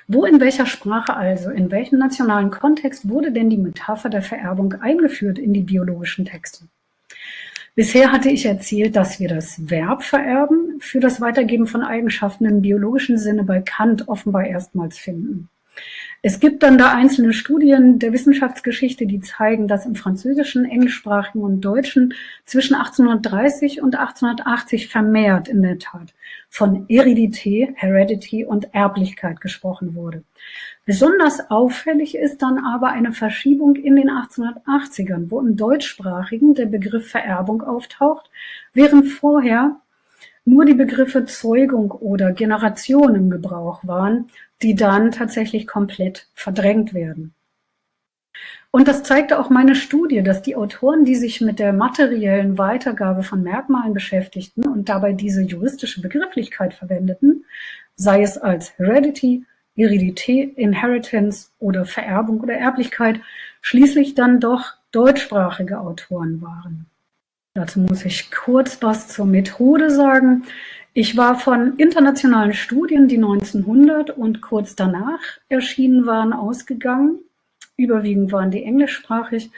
Wo in welcher Sprache also, in welchem nationalen Kontext wurde denn die Metapher der Vererbung eingeführt in die biologischen Texte? Bisher hatte ich erzählt, dass wir das Verb vererben für das Weitergeben von Eigenschaften im biologischen Sinne bei Kant offenbar erstmals finden. Es gibt dann da einzelne Studien der Wissenschaftsgeschichte, die zeigen, dass im französischen, englischsprachigen und deutschen zwischen 1830 und 1880 vermehrt in der Tat von Heredität, Heredity und Erblichkeit gesprochen wurde. Besonders auffällig ist dann aber eine Verschiebung in den 1880ern, wo im deutschsprachigen der Begriff Vererbung auftaucht, während vorher nur die Begriffe Zeugung oder Generation im Gebrauch waren, die dann tatsächlich komplett verdrängt werden. Und das zeigte auch meine Studie, dass die Autoren, die sich mit der materiellen Weitergabe von Merkmalen beschäftigten und dabei diese juristische Begrifflichkeit verwendeten, sei es als Heredity, Heredität, Inheritance oder Vererbung oder Erblichkeit, schließlich dann doch deutschsprachige Autoren waren. Dazu muss ich kurz was zur Methode sagen. Ich war von internationalen Studien, die 1900 und kurz danach erschienen waren, ausgegangen. Überwiegend waren die englischsprachig,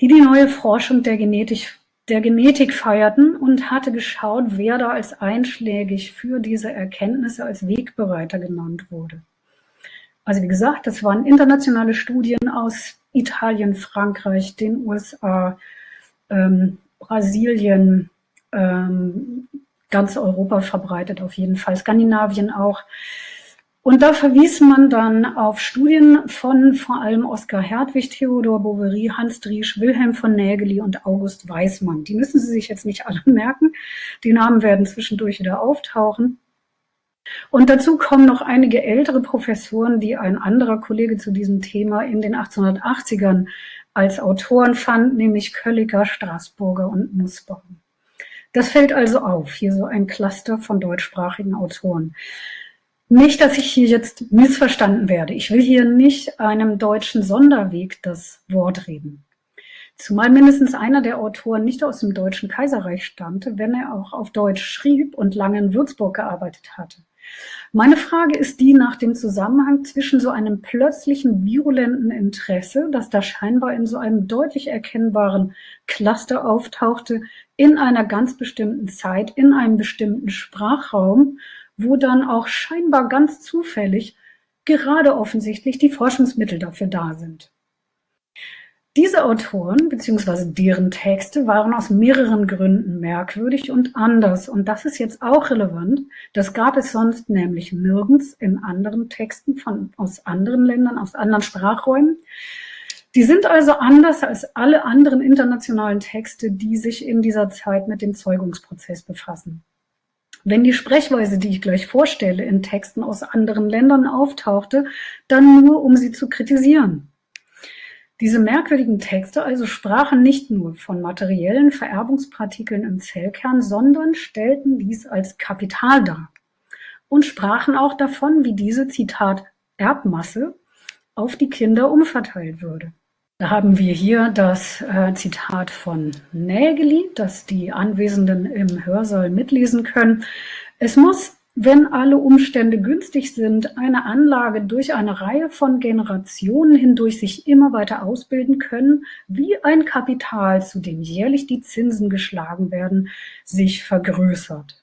die die neue Forschung der Genetik, der Genetik feierten und hatte geschaut, wer da als einschlägig für diese Erkenntnisse als Wegbereiter genannt wurde. Also wie gesagt, das waren internationale Studien aus Italien, Frankreich, den USA, ähm, Brasilien, ähm, ganz Europa verbreitet auf jeden Fall, Skandinavien auch. Und da verwies man dann auf Studien von vor allem Oskar Hertwig, Theodor Boveri, Hans Driesch, Wilhelm von Nägeli und August Weismann. Die müssen Sie sich jetzt nicht alle *laughs* merken. Die Namen werden zwischendurch wieder auftauchen. Und dazu kommen noch einige ältere Professoren, die ein anderer Kollege zu diesem Thema in den 1880ern als Autoren fand, nämlich Kölliker, Straßburger und Nussbaum. Das fällt also auf, hier so ein Cluster von deutschsprachigen Autoren. Nicht, dass ich hier jetzt missverstanden werde. Ich will hier nicht einem deutschen Sonderweg das Wort reden. Zumal mindestens einer der Autoren nicht aus dem Deutschen Kaiserreich stammte, wenn er auch auf Deutsch schrieb und lange in Würzburg gearbeitet hatte. Meine Frage ist die nach dem Zusammenhang zwischen so einem plötzlichen virulenten Interesse, das da scheinbar in so einem deutlich erkennbaren Cluster auftauchte, in einer ganz bestimmten Zeit, in einem bestimmten Sprachraum, wo dann auch scheinbar ganz zufällig gerade offensichtlich die Forschungsmittel dafür da sind. Diese Autoren bzw. deren Texte waren aus mehreren Gründen merkwürdig und anders. Und das ist jetzt auch relevant. Das gab es sonst nämlich nirgends in anderen Texten von, aus anderen Ländern, aus anderen Sprachräumen. Die sind also anders als alle anderen internationalen Texte, die sich in dieser Zeit mit dem Zeugungsprozess befassen. Wenn die Sprechweise, die ich gleich vorstelle, in Texten aus anderen Ländern auftauchte, dann nur, um sie zu kritisieren. Diese merkwürdigen Texte also sprachen nicht nur von materiellen Vererbungspartikeln im Zellkern, sondern stellten dies als Kapital dar und sprachen auch davon, wie diese, Zitat, Erbmasse auf die Kinder umverteilt würde. Da haben wir hier das äh, Zitat von Nägeli, das die Anwesenden im Hörsaal mitlesen können. Es muss wenn alle Umstände günstig sind, eine Anlage durch eine Reihe von Generationen hindurch sich immer weiter ausbilden können, wie ein Kapital, zu dem jährlich die Zinsen geschlagen werden, sich vergrößert.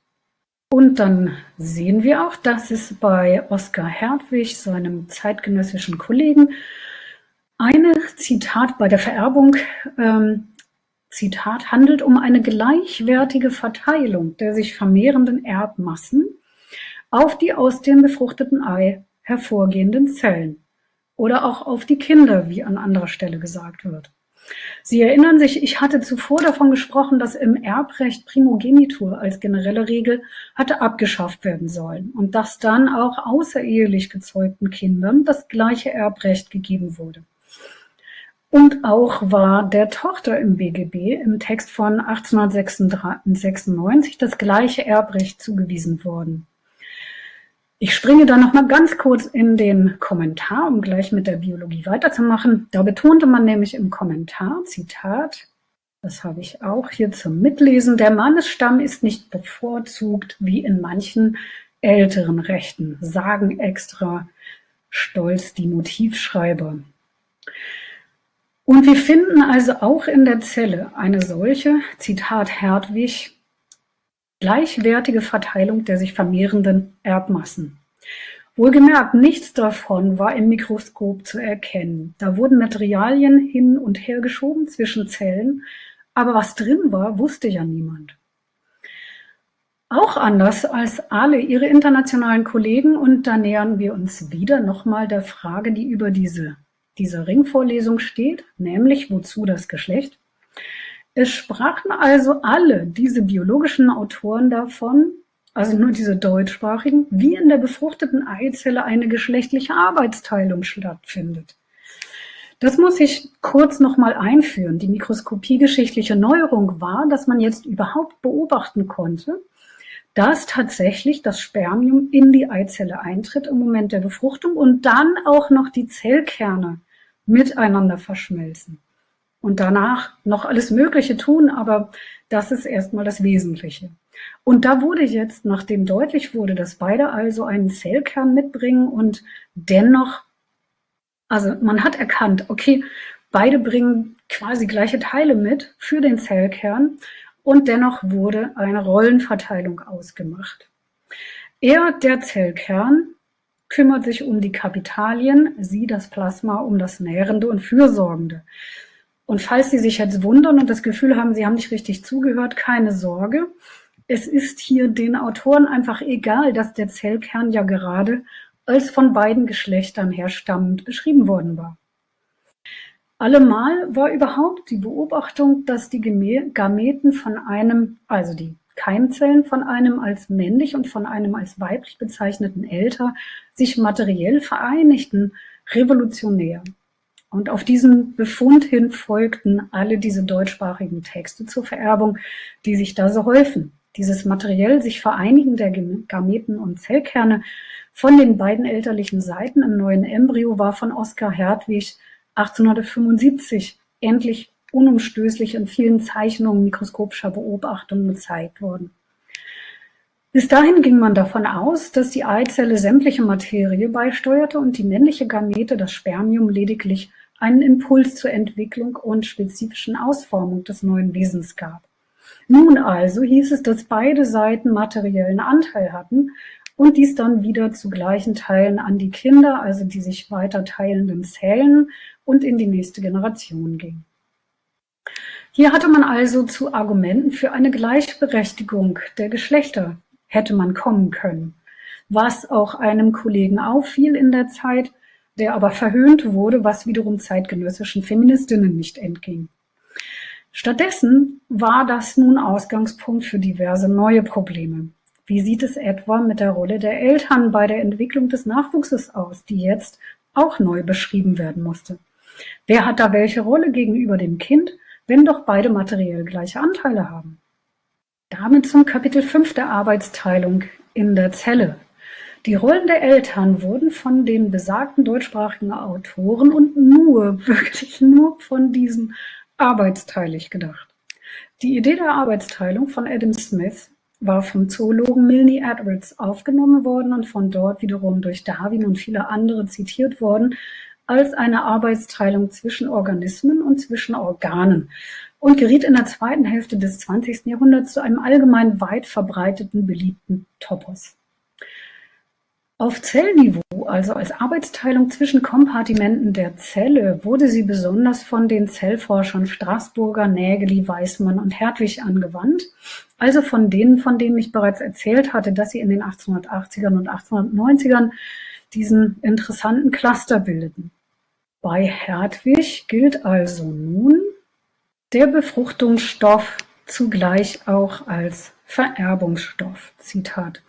Und dann sehen wir auch, dass es bei Oskar Hertwig, seinem zeitgenössischen Kollegen, eine Zitat bei der Vererbung ähm, Zitat handelt um eine gleichwertige Verteilung der sich vermehrenden Erbmassen auf die aus dem befruchteten Ei hervorgehenden Zellen oder auch auf die Kinder, wie an anderer Stelle gesagt wird. Sie erinnern sich, ich hatte zuvor davon gesprochen, dass im Erbrecht Primogenitur als generelle Regel hatte abgeschafft werden sollen und dass dann auch außerehelich gezeugten Kindern das gleiche Erbrecht gegeben wurde. Und auch war der Tochter im BGB im Text von 1896 das gleiche Erbrecht zugewiesen worden. Ich springe da noch mal ganz kurz in den Kommentar, um gleich mit der Biologie weiterzumachen. Da betonte man nämlich im Kommentar, Zitat, Das habe ich auch hier zum Mitlesen. Der Mannesstamm ist nicht bevorzugt, wie in manchen älteren Rechten, sagen extra stolz die Motivschreiber. Und wir finden also auch in der Zelle eine solche, Zitat Hertwig, gleichwertige Verteilung der sich vermehrenden Erbmassen. Wohlgemerkt, nichts davon war im Mikroskop zu erkennen. Da wurden Materialien hin und her geschoben zwischen Zellen, aber was drin war, wusste ja niemand. Auch anders als alle ihre internationalen Kollegen, und da nähern wir uns wieder nochmal der Frage, die über diese dieser Ringvorlesung steht, nämlich wozu das Geschlecht. Es sprachen also alle diese biologischen Autoren davon, also nur diese deutschsprachigen, wie in der befruchteten Eizelle eine geschlechtliche Arbeitsteilung stattfindet. Das muss ich kurz nochmal einführen. Die mikroskopiegeschichtliche Neuerung war, dass man jetzt überhaupt beobachten konnte, dass tatsächlich das Spermium in die Eizelle eintritt im Moment der Befruchtung und dann auch noch die Zellkerne miteinander verschmelzen. Und danach noch alles Mögliche tun, aber das ist erstmal das Wesentliche. Und da wurde jetzt, nachdem deutlich wurde, dass beide also einen Zellkern mitbringen und dennoch, also man hat erkannt, okay, beide bringen quasi gleiche Teile mit für den Zellkern und dennoch wurde eine Rollenverteilung ausgemacht. Er, der Zellkern, kümmert sich um die Kapitalien, sie, das Plasma, um das Nährende und Fürsorgende. Und falls Sie sich jetzt wundern und das Gefühl haben, Sie haben nicht richtig zugehört, keine Sorge. Es ist hier den Autoren einfach egal, dass der Zellkern ja gerade als von beiden Geschlechtern herstammend beschrieben worden war. Allemal war überhaupt die Beobachtung, dass die Gameten von einem, also die Keimzellen von einem als männlich und von einem als weiblich bezeichneten Älter sich materiell vereinigten, revolutionär. Und auf diesen Befund hin folgten alle diese deutschsprachigen Texte zur Vererbung, die sich da so häufen. Dieses materiell sich vereinigen der Gameten und Zellkerne von den beiden elterlichen Seiten im neuen Embryo war von Oskar Hertwig 1875 endlich unumstößlich in vielen Zeichnungen mikroskopischer Beobachtungen gezeigt worden. Bis dahin ging man davon aus, dass die Eizelle sämtliche Materie beisteuerte und die männliche Gamete, das Spermium, lediglich einen Impuls zur Entwicklung und spezifischen Ausformung des neuen Wesens gab. Nun also hieß es, dass beide Seiten materiellen Anteil hatten und dies dann wieder zu gleichen Teilen an die Kinder, also die sich weiter teilenden Zellen und in die nächste Generation ging. Hier hatte man also zu Argumenten für eine Gleichberechtigung der Geschlechter hätte man kommen können, was auch einem Kollegen auffiel in der Zeit, der aber verhöhnt wurde, was wiederum zeitgenössischen Feministinnen nicht entging. Stattdessen war das nun Ausgangspunkt für diverse neue Probleme. Wie sieht es etwa mit der Rolle der Eltern bei der Entwicklung des Nachwuchses aus, die jetzt auch neu beschrieben werden musste? Wer hat da welche Rolle gegenüber dem Kind, wenn doch beide materiell gleiche Anteile haben? Damit zum Kapitel 5 der Arbeitsteilung in der Zelle. Die Rollen der Eltern wurden von den besagten deutschsprachigen Autoren und nur, *laughs* wirklich nur von diesen arbeitsteilig gedacht. Die Idee der Arbeitsteilung von Adam Smith war vom Zoologen Milne Edwards aufgenommen worden und von dort wiederum durch Darwin und viele andere zitiert worden als eine Arbeitsteilung zwischen Organismen und zwischen Organen und geriet in der zweiten Hälfte des 20. Jahrhunderts zu einem allgemein weit verbreiteten beliebten Topos. Auf Zellniveau, also als Arbeitsteilung zwischen Kompartimenten der Zelle, wurde sie besonders von den Zellforschern Straßburger, Nägeli, Weismann und Hertwig angewandt, also von denen, von denen ich bereits erzählt hatte, dass sie in den 1880ern und 1890ern diesen interessanten Cluster bildeten. Bei Hertwig gilt also nun, der Befruchtungsstoff zugleich auch als Vererbungsstoff. Zitat.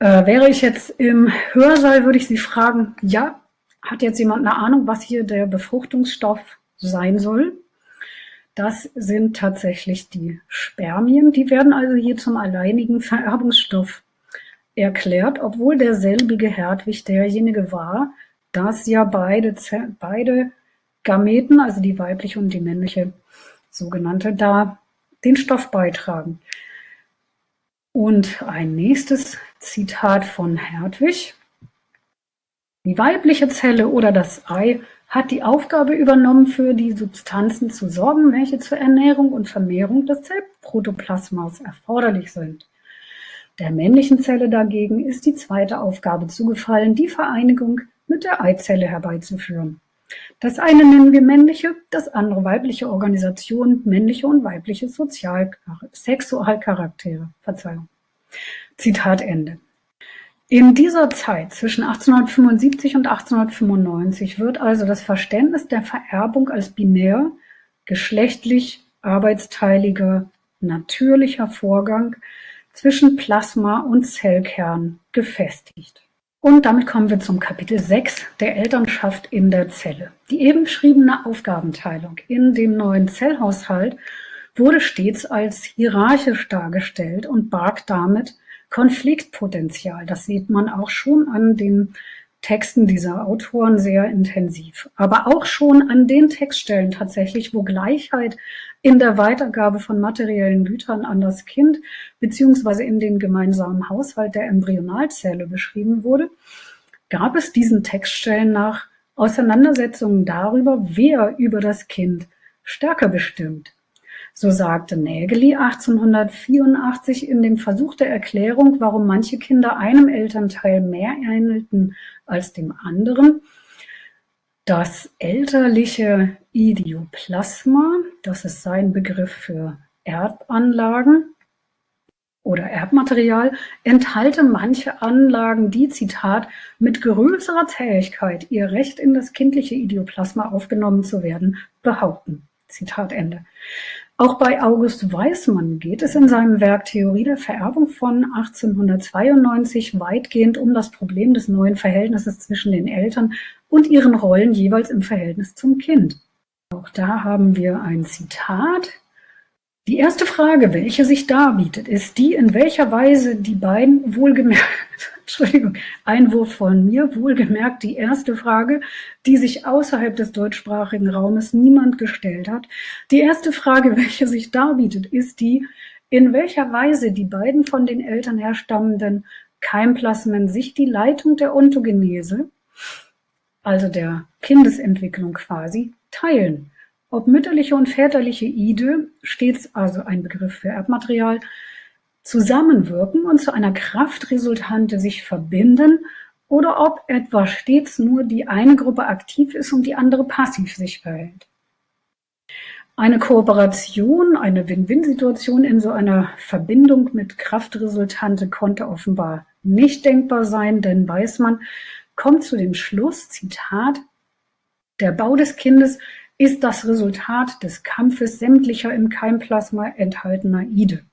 Äh, wäre ich jetzt im Hörsaal, würde ich Sie fragen, ja, hat jetzt jemand eine Ahnung, was hier der Befruchtungsstoff sein soll? Das sind tatsächlich die Spermien. Die werden also hier zum alleinigen Vererbungsstoff erklärt, obwohl derselbige Hertwig derjenige war, dass ja beide, beide Gameten, also die weibliche und die männliche, sogenannte, da den Stoff beitragen. Und ein nächstes Zitat von Hertwig. Die weibliche Zelle oder das Ei hat die Aufgabe übernommen, für die Substanzen zu sorgen, welche zur Ernährung und Vermehrung des Zellprotoplasmas erforderlich sind. Der männlichen Zelle dagegen ist die zweite Aufgabe zugefallen, die Vereinigung mit der Eizelle herbeizuführen. Das eine nennen wir männliche, das andere weibliche Organisation, männliche und weibliche Sozial Sexualcharaktere. Verzeihung. Zitat Ende. In dieser Zeit zwischen 1875 und 1895 wird also das Verständnis der Vererbung als binär, geschlechtlich, arbeitsteiliger, natürlicher Vorgang zwischen Plasma und Zellkern gefestigt. Und damit kommen wir zum Kapitel 6 der Elternschaft in der Zelle. Die eben beschriebene Aufgabenteilung in dem neuen Zellhaushalt wurde stets als hierarchisch dargestellt und barg damit Konfliktpotenzial. Das sieht man auch schon an den Texten dieser Autoren sehr intensiv. Aber auch schon an den Textstellen tatsächlich, wo Gleichheit in der Weitergabe von materiellen Gütern an das Kind beziehungsweise in den gemeinsamen Haushalt der Embryonalzelle beschrieben wurde, gab es diesen Textstellen nach Auseinandersetzungen darüber, wer über das Kind stärker bestimmt. So sagte Nägeli 1884 in dem Versuch der Erklärung, warum manche Kinder einem Elternteil mehr ähnelten als dem anderen, das elterliche Idioplasma, das ist sein Begriff für Erbanlagen oder Erbmaterial, enthalte manche Anlagen, die, Zitat, mit größerer Zähigkeit ihr Recht in das kindliche Idioplasma aufgenommen zu werden, behaupten. Zitat Ende. Auch bei August Weismann geht es in seinem Werk Theorie der Vererbung von 1892 weitgehend um das Problem des neuen Verhältnisses zwischen den Eltern und ihren Rollen jeweils im Verhältnis zum Kind. Auch da haben wir ein Zitat die erste Frage, welche sich darbietet, ist die, in welcher Weise die beiden wohlgemerkt, Entschuldigung, Einwurf von mir, wohlgemerkt die erste Frage, die sich außerhalb des deutschsprachigen Raumes niemand gestellt hat. Die erste Frage, welche sich darbietet, ist die, in welcher Weise die beiden von den Eltern herstammenden Keimplasmen sich die Leitung der Ontogenese, also der Kindesentwicklung quasi, teilen. Ob mütterliche und väterliche Ide, stets also ein Begriff für Erbmaterial, zusammenwirken und zu einer Kraftresultante sich verbinden oder ob etwa stets nur die eine Gruppe aktiv ist und die andere passiv sich verhält. Eine Kooperation, eine Win-Win-Situation in so einer Verbindung mit Kraftresultante konnte offenbar nicht denkbar sein, denn Weismann kommt zu dem Schluss, Zitat, der Bau des Kindes ist das Resultat des Kampfes sämtlicher im Keimplasma enthaltener Ide.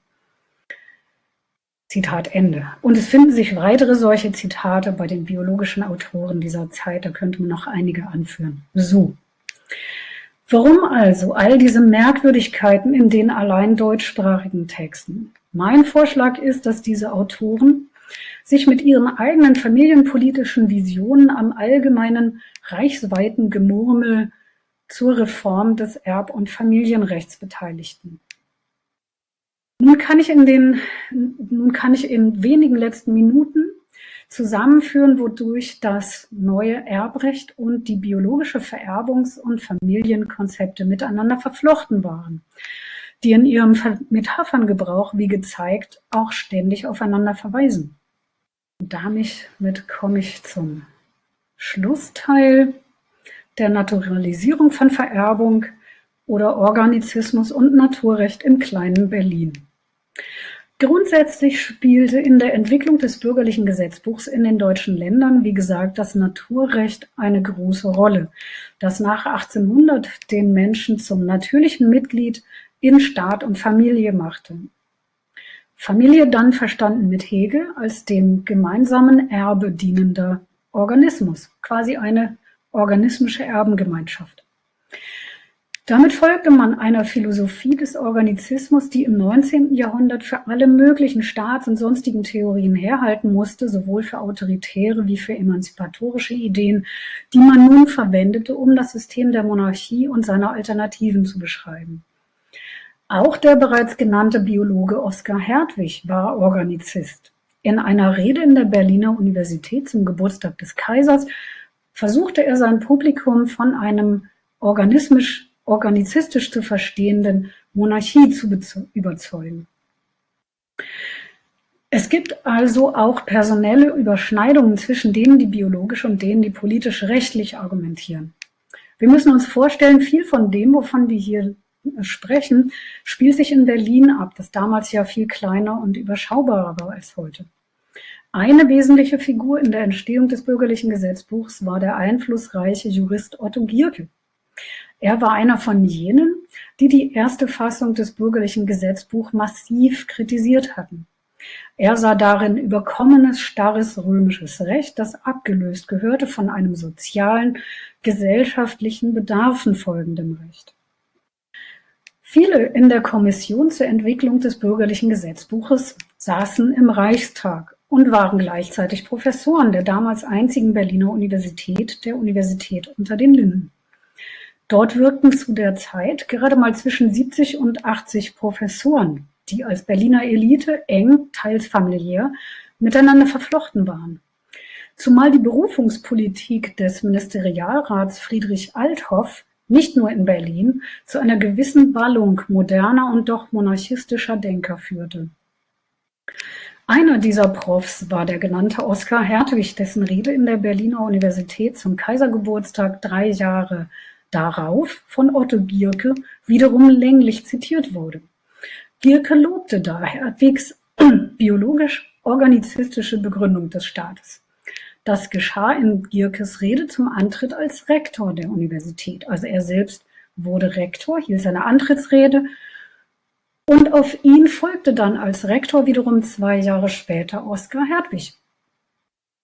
Zitat Ende. Und es finden sich weitere solche Zitate bei den biologischen Autoren dieser Zeit, da könnte man noch einige anführen. So. Warum also all diese Merkwürdigkeiten in den allein deutschsprachigen Texten? Mein Vorschlag ist, dass diese Autoren sich mit ihren eigenen familienpolitischen Visionen am allgemeinen reichsweiten Gemurmel zur Reform des Erb- und Familienrechts beteiligten. Nun kann ich in den, nun kann ich in wenigen letzten Minuten zusammenführen, wodurch das neue Erbrecht und die biologische Vererbungs- und Familienkonzepte miteinander verflochten waren, die in ihrem Metapherngebrauch, wie gezeigt, auch ständig aufeinander verweisen. Und damit komme ich zum Schlussteil der Naturalisierung von Vererbung oder Organizismus und Naturrecht im kleinen Berlin. Grundsätzlich spielte in der Entwicklung des bürgerlichen Gesetzbuchs in den deutschen Ländern, wie gesagt, das Naturrecht eine große Rolle, das nach 1800 den Menschen zum natürlichen Mitglied in Staat und Familie machte. Familie dann verstanden mit Hegel als dem gemeinsamen Erbe dienender Organismus, quasi eine organismische Erbengemeinschaft. Damit folgte man einer Philosophie des Organizismus, die im 19. Jahrhundert für alle möglichen Staats- und sonstigen Theorien herhalten musste, sowohl für autoritäre wie für emanzipatorische Ideen, die man nun verwendete, um das System der Monarchie und seiner Alternativen zu beschreiben. Auch der bereits genannte Biologe Oskar Hertwig war Organizist. In einer Rede in der Berliner Universität zum Geburtstag des Kaisers versuchte er sein Publikum von einem organismisch, organizistisch zu verstehenden Monarchie zu überzeugen. Es gibt also auch personelle Überschneidungen zwischen denen, die biologisch und denen, die politisch rechtlich argumentieren. Wir müssen uns vorstellen, viel von dem, wovon wir hier sprechen, spielt sich in Berlin ab, das damals ja viel kleiner und überschaubarer war als heute. Eine wesentliche Figur in der Entstehung des bürgerlichen Gesetzbuchs war der einflussreiche Jurist Otto Gierke. Er war einer von jenen, die die erste Fassung des bürgerlichen Gesetzbuchs massiv kritisiert hatten. Er sah darin überkommenes, starres römisches Recht, das abgelöst gehörte von einem sozialen, gesellschaftlichen Bedarfen folgendem Recht. Viele in der Kommission zur Entwicklung des bürgerlichen Gesetzbuches saßen im Reichstag und waren gleichzeitig Professoren der damals einzigen Berliner Universität, der Universität unter den Linden. Dort wirkten zu der Zeit gerade mal zwischen 70 und 80 Professoren, die als Berliner Elite eng, teils familiär, miteinander verflochten waren. Zumal die Berufungspolitik des Ministerialrats Friedrich Althoff nicht nur in Berlin, zu einer gewissen Ballung moderner und doch monarchistischer Denker führte. Einer dieser Profs war der genannte Oskar Hertwig, dessen Rede in der Berliner Universität zum Kaisergeburtstag drei Jahre darauf von Otto Gierke wiederum länglich zitiert wurde. Gierke lobte da Hertwigs *clears throat* biologisch-organizistische Begründung des Staates. Das geschah in Gierkes Rede zum Antritt als Rektor der Universität. Also er selbst wurde Rektor, hielt seine Antrittsrede und auf ihn folgte dann als Rektor wiederum zwei Jahre später Oskar Hertwig.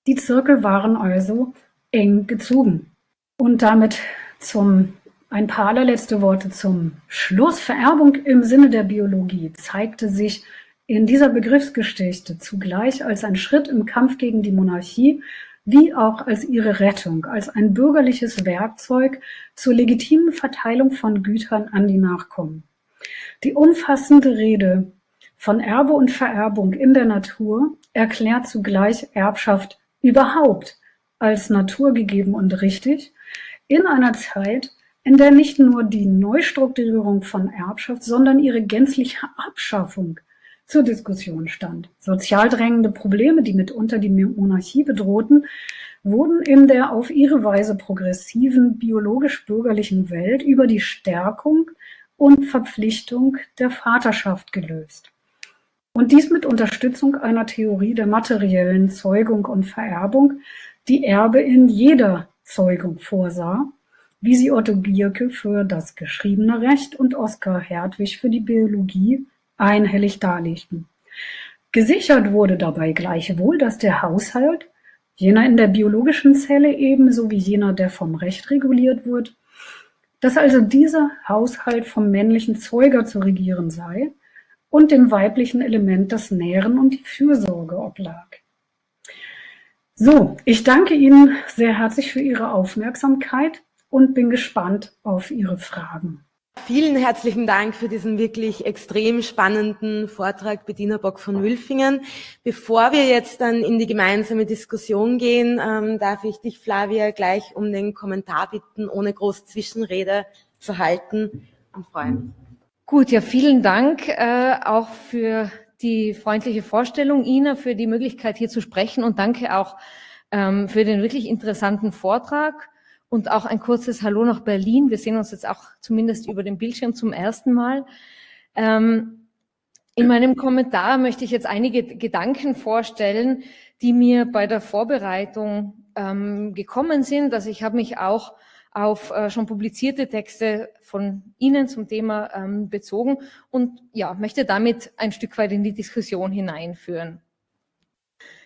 Die Zirkel waren also eng gezogen. Und damit zum ein paar allerletzte Worte zum Schluss. Vererbung im Sinne der Biologie zeigte sich in dieser Begriffsgeschichte zugleich als ein Schritt im Kampf gegen die Monarchie wie auch als ihre Rettung, als ein bürgerliches Werkzeug zur legitimen Verteilung von Gütern an die Nachkommen. Die umfassende Rede von Erbe und Vererbung in der Natur erklärt zugleich Erbschaft überhaupt als naturgegeben und richtig in einer Zeit, in der nicht nur die Neustrukturierung von Erbschaft, sondern ihre gänzliche Abschaffung zur Diskussion stand. Sozial drängende Probleme, die mitunter die Monarchie bedrohten, wurden in der auf ihre Weise progressiven biologisch-bürgerlichen Welt über die Stärkung und Verpflichtung der Vaterschaft gelöst. Und dies mit Unterstützung einer Theorie der materiellen Zeugung und Vererbung, die Erbe in jeder Zeugung vorsah, wie sie Otto Gierke für das geschriebene Recht und Oskar Hertwig für die Biologie einhellig darlegten. Gesichert wurde dabei gleichwohl, dass der Haushalt, jener in der biologischen Zelle ebenso wie jener, der vom Recht reguliert wird, dass also dieser Haushalt vom männlichen Zeuger zu regieren sei und dem weiblichen Element das Nähren und die Fürsorge oblag. So, ich danke Ihnen sehr herzlich für Ihre Aufmerksamkeit und bin gespannt auf Ihre Fragen. Vielen herzlichen Dank für diesen wirklich extrem spannenden Vortrag, Bettina Bock von Wülfingen. Bevor wir jetzt dann in die gemeinsame Diskussion gehen, ähm, darf ich dich, Flavia, gleich um den Kommentar bitten, ohne große Zwischenrede zu halten und freuen. Gut, ja, vielen Dank äh, auch für die freundliche Vorstellung, Ina, für die Möglichkeit hier zu sprechen und danke auch ähm, für den wirklich interessanten Vortrag. Und auch ein kurzes Hallo nach Berlin. Wir sehen uns jetzt auch zumindest über den Bildschirm zum ersten Mal. Ähm, in meinem Kommentar möchte ich jetzt einige Gedanken vorstellen, die mir bei der Vorbereitung ähm, gekommen sind. Also ich habe mich auch auf äh, schon publizierte Texte von Ihnen zum Thema ähm, bezogen und ja, möchte damit ein Stück weit in die Diskussion hineinführen.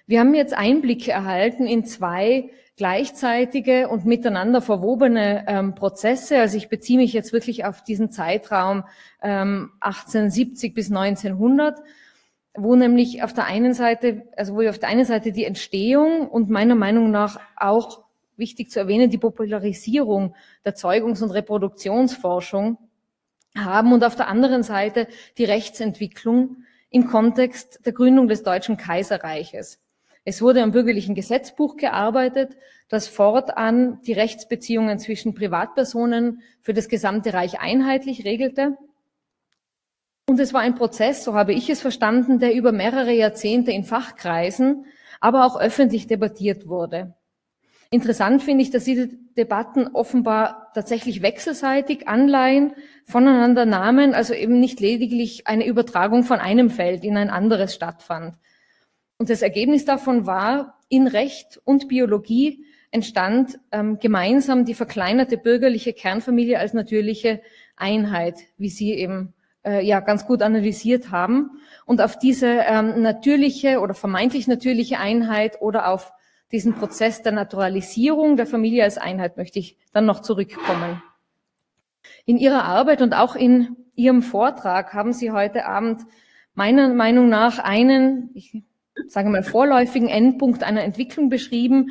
Wir haben jetzt Einblicke erhalten in zwei gleichzeitige und miteinander verwobene ähm, Prozesse. Also ich beziehe mich jetzt wirklich auf diesen Zeitraum ähm, 1870 bis 1900, wo nämlich auf der einen Seite, also wo auf der einen Seite die Entstehung und meiner Meinung nach auch wichtig zu erwähnen, die Popularisierung der Zeugungs- und Reproduktionsforschung haben und auf der anderen Seite die Rechtsentwicklung im Kontext der Gründung des Deutschen Kaiserreiches. Es wurde am bürgerlichen Gesetzbuch gearbeitet, das fortan die Rechtsbeziehungen zwischen Privatpersonen für das gesamte Reich einheitlich regelte. Und es war ein Prozess, so habe ich es verstanden, der über mehrere Jahrzehnte in Fachkreisen, aber auch öffentlich debattiert wurde. Interessant finde ich, dass diese Debatten offenbar tatsächlich wechselseitig Anleihen voneinander nahmen, also eben nicht lediglich eine Übertragung von einem Feld in ein anderes stattfand. Und das Ergebnis davon war, in Recht und Biologie entstand ähm, gemeinsam die verkleinerte bürgerliche Kernfamilie als natürliche Einheit, wie Sie eben äh, ja ganz gut analysiert haben. Und auf diese ähm, natürliche oder vermeintlich natürliche Einheit oder auf diesen Prozess der Naturalisierung der Familie als Einheit möchte ich dann noch zurückkommen. In Ihrer Arbeit und auch in Ihrem Vortrag haben Sie heute Abend meiner Meinung nach einen, ich sage mal, vorläufigen Endpunkt einer Entwicklung beschrieben,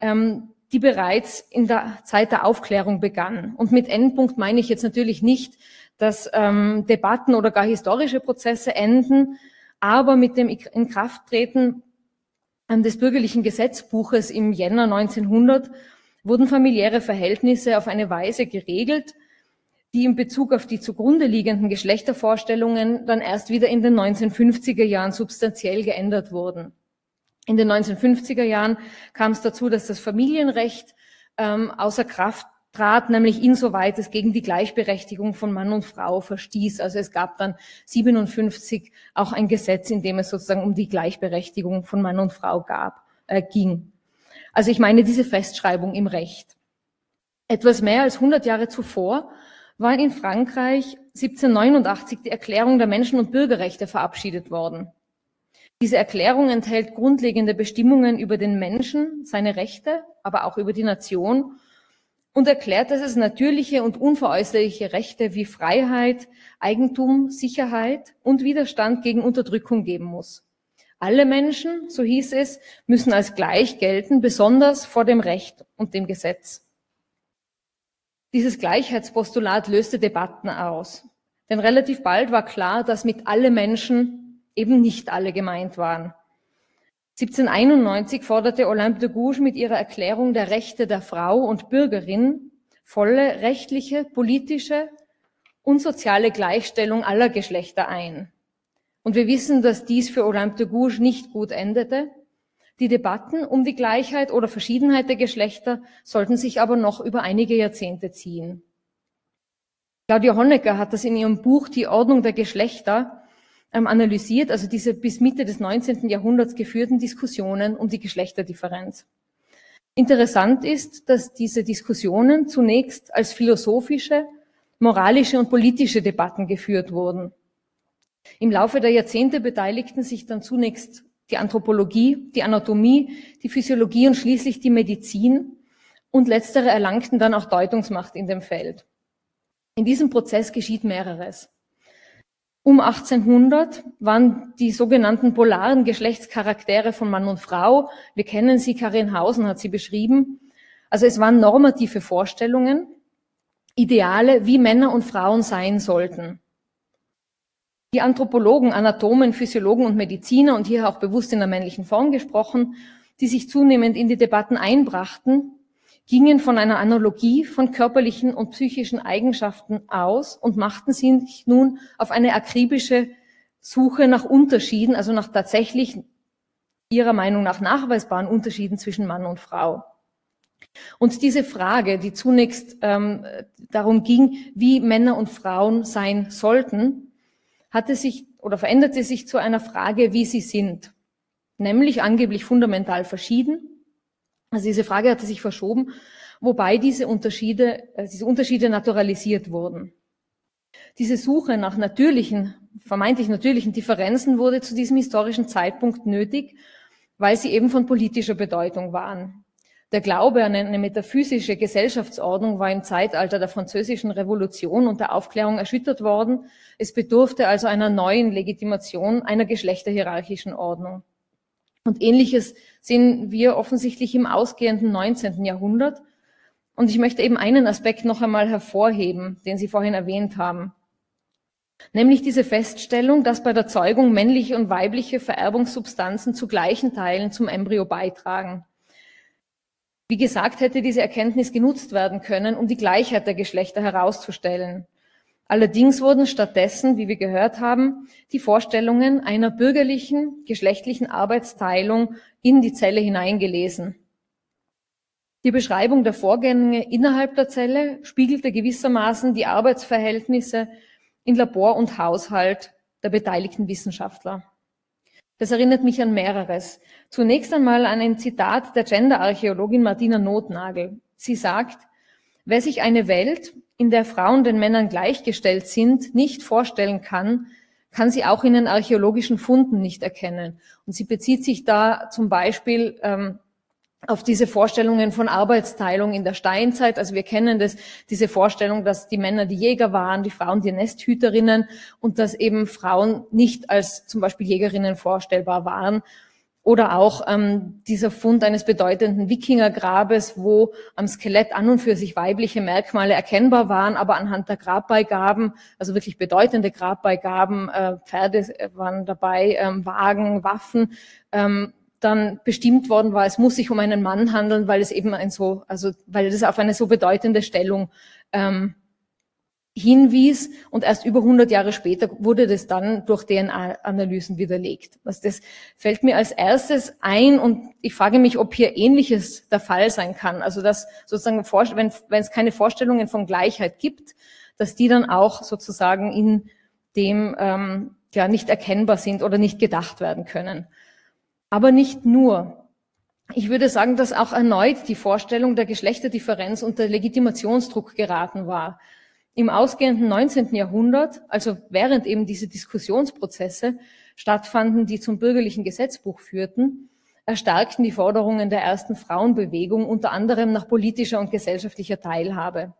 ähm, die bereits in der Zeit der Aufklärung begann. Und mit Endpunkt meine ich jetzt natürlich nicht, dass ähm, Debatten oder gar historische Prozesse enden, aber mit dem Inkrafttreten des bürgerlichen Gesetzbuches im Jänner 1900 wurden familiäre Verhältnisse auf eine Weise geregelt, die in Bezug auf die zugrunde liegenden Geschlechtervorstellungen dann erst wieder in den 1950er Jahren substanziell geändert wurden. In den 1950er Jahren kam es dazu, dass das Familienrecht ähm, außer Kraft trat, nämlich insoweit es gegen die Gleichberechtigung von Mann und Frau verstieß. Also es gab dann 57 auch ein Gesetz, in dem es sozusagen um die Gleichberechtigung von Mann und Frau gab, äh, ging. Also ich meine diese Festschreibung im Recht. Etwas mehr als 100 Jahre zuvor war in Frankreich 1789 die Erklärung der Menschen- und Bürgerrechte verabschiedet worden. Diese Erklärung enthält grundlegende Bestimmungen über den Menschen, seine Rechte, aber auch über die Nation und erklärt, dass es natürliche und unveräußerliche Rechte wie Freiheit, Eigentum, Sicherheit und Widerstand gegen Unterdrückung geben muss. Alle Menschen, so hieß es, müssen als gleich gelten, besonders vor dem Recht und dem Gesetz. Dieses Gleichheitspostulat löste Debatten aus. Denn relativ bald war klar, dass mit alle Menschen eben nicht alle gemeint waren. 1791 forderte Olympe de Gouges mit ihrer Erklärung der Rechte der Frau und Bürgerin volle rechtliche, politische und soziale Gleichstellung aller Geschlechter ein. Und wir wissen, dass dies für Olympe de Gouges nicht gut endete die Debatten um die Gleichheit oder Verschiedenheit der Geschlechter sollten sich aber noch über einige Jahrzehnte ziehen. Claudia Honecker hat das in ihrem Buch Die Ordnung der Geschlechter analysiert, also diese bis Mitte des 19. Jahrhunderts geführten Diskussionen um die Geschlechterdifferenz. Interessant ist, dass diese Diskussionen zunächst als philosophische, moralische und politische Debatten geführt wurden. Im Laufe der Jahrzehnte beteiligten sich dann zunächst die Anthropologie, die Anatomie, die Physiologie und schließlich die Medizin und letztere erlangten dann auch Deutungsmacht in dem Feld. In diesem Prozess geschieht mehreres. Um 1800 waren die sogenannten polaren Geschlechtscharaktere von Mann und Frau, wir kennen sie, Karin Hausen hat sie beschrieben, also es waren normative Vorstellungen, Ideale, wie Männer und Frauen sein sollten. Die Anthropologen, Anatomen, Physiologen und Mediziner, und hier auch bewusst in der männlichen Form gesprochen, die sich zunehmend in die Debatten einbrachten, gingen von einer Analogie von körperlichen und psychischen Eigenschaften aus und machten sich nun auf eine akribische Suche nach Unterschieden, also nach tatsächlich ihrer Meinung nach nachweisbaren Unterschieden zwischen Mann und Frau. Und diese Frage, die zunächst ähm, darum ging, wie Männer und Frauen sein sollten, hatte sich oder veränderte sich zu einer Frage, wie sie sind, nämlich angeblich fundamental verschieden. Also diese Frage hatte sich verschoben, wobei diese Unterschiede, äh, diese Unterschiede naturalisiert wurden. Diese Suche nach natürlichen, vermeintlich natürlichen Differenzen wurde zu diesem historischen Zeitpunkt nötig, weil sie eben von politischer Bedeutung waren. Der Glaube an eine metaphysische Gesellschaftsordnung war im Zeitalter der französischen Revolution und der Aufklärung erschüttert worden. Es bedurfte also einer neuen Legitimation einer geschlechterhierarchischen Ordnung. Und ähnliches sehen wir offensichtlich im ausgehenden 19. Jahrhundert. Und ich möchte eben einen Aspekt noch einmal hervorheben, den Sie vorhin erwähnt haben. Nämlich diese Feststellung, dass bei der Zeugung männliche und weibliche Vererbungssubstanzen zu gleichen Teilen zum Embryo beitragen. Wie gesagt, hätte diese Erkenntnis genutzt werden können, um die Gleichheit der Geschlechter herauszustellen. Allerdings wurden stattdessen, wie wir gehört haben, die Vorstellungen einer bürgerlichen, geschlechtlichen Arbeitsteilung in die Zelle hineingelesen. Die Beschreibung der Vorgänge innerhalb der Zelle spiegelte gewissermaßen die Arbeitsverhältnisse in Labor und Haushalt der beteiligten Wissenschaftler. Das erinnert mich an mehreres. Zunächst einmal an ein Zitat der Genderarchäologin Martina Notnagel. Sie sagt, wer sich eine Welt, in der Frauen den Männern gleichgestellt sind, nicht vorstellen kann, kann sie auch in den archäologischen Funden nicht erkennen. Und sie bezieht sich da zum Beispiel ähm, auf diese Vorstellungen von Arbeitsteilung in der Steinzeit. Also wir kennen das, diese Vorstellung, dass die Männer die Jäger waren, die Frauen die Nesthüterinnen und dass eben Frauen nicht als zum Beispiel Jägerinnen vorstellbar waren. Oder auch ähm, dieser Fund eines bedeutenden Wikingergrabes, wo am Skelett an und für sich weibliche Merkmale erkennbar waren, aber anhand der Grabbeigaben, also wirklich bedeutende Grabbeigaben, äh, Pferde waren dabei, ähm, Wagen, Waffen, ähm, dann bestimmt worden war, es muss sich um einen Mann handeln, weil es eben ein so, also weil es auf eine so bedeutende Stellung ähm, hinwies und erst über 100 Jahre später wurde das dann durch DNA-Analysen widerlegt. Also das fällt mir als erstes ein und ich frage mich, ob hier Ähnliches der Fall sein kann. Also dass sozusagen, wenn, wenn es keine Vorstellungen von Gleichheit gibt, dass die dann auch sozusagen in dem ähm, ja nicht erkennbar sind oder nicht gedacht werden können. Aber nicht nur. Ich würde sagen, dass auch erneut die Vorstellung der Geschlechterdifferenz unter Legitimationsdruck geraten war. Im ausgehenden 19. Jahrhundert, also während eben diese Diskussionsprozesse stattfanden, die zum bürgerlichen Gesetzbuch führten, erstarkten die Forderungen der ersten Frauenbewegung unter anderem nach politischer und gesellschaftlicher Teilhabe.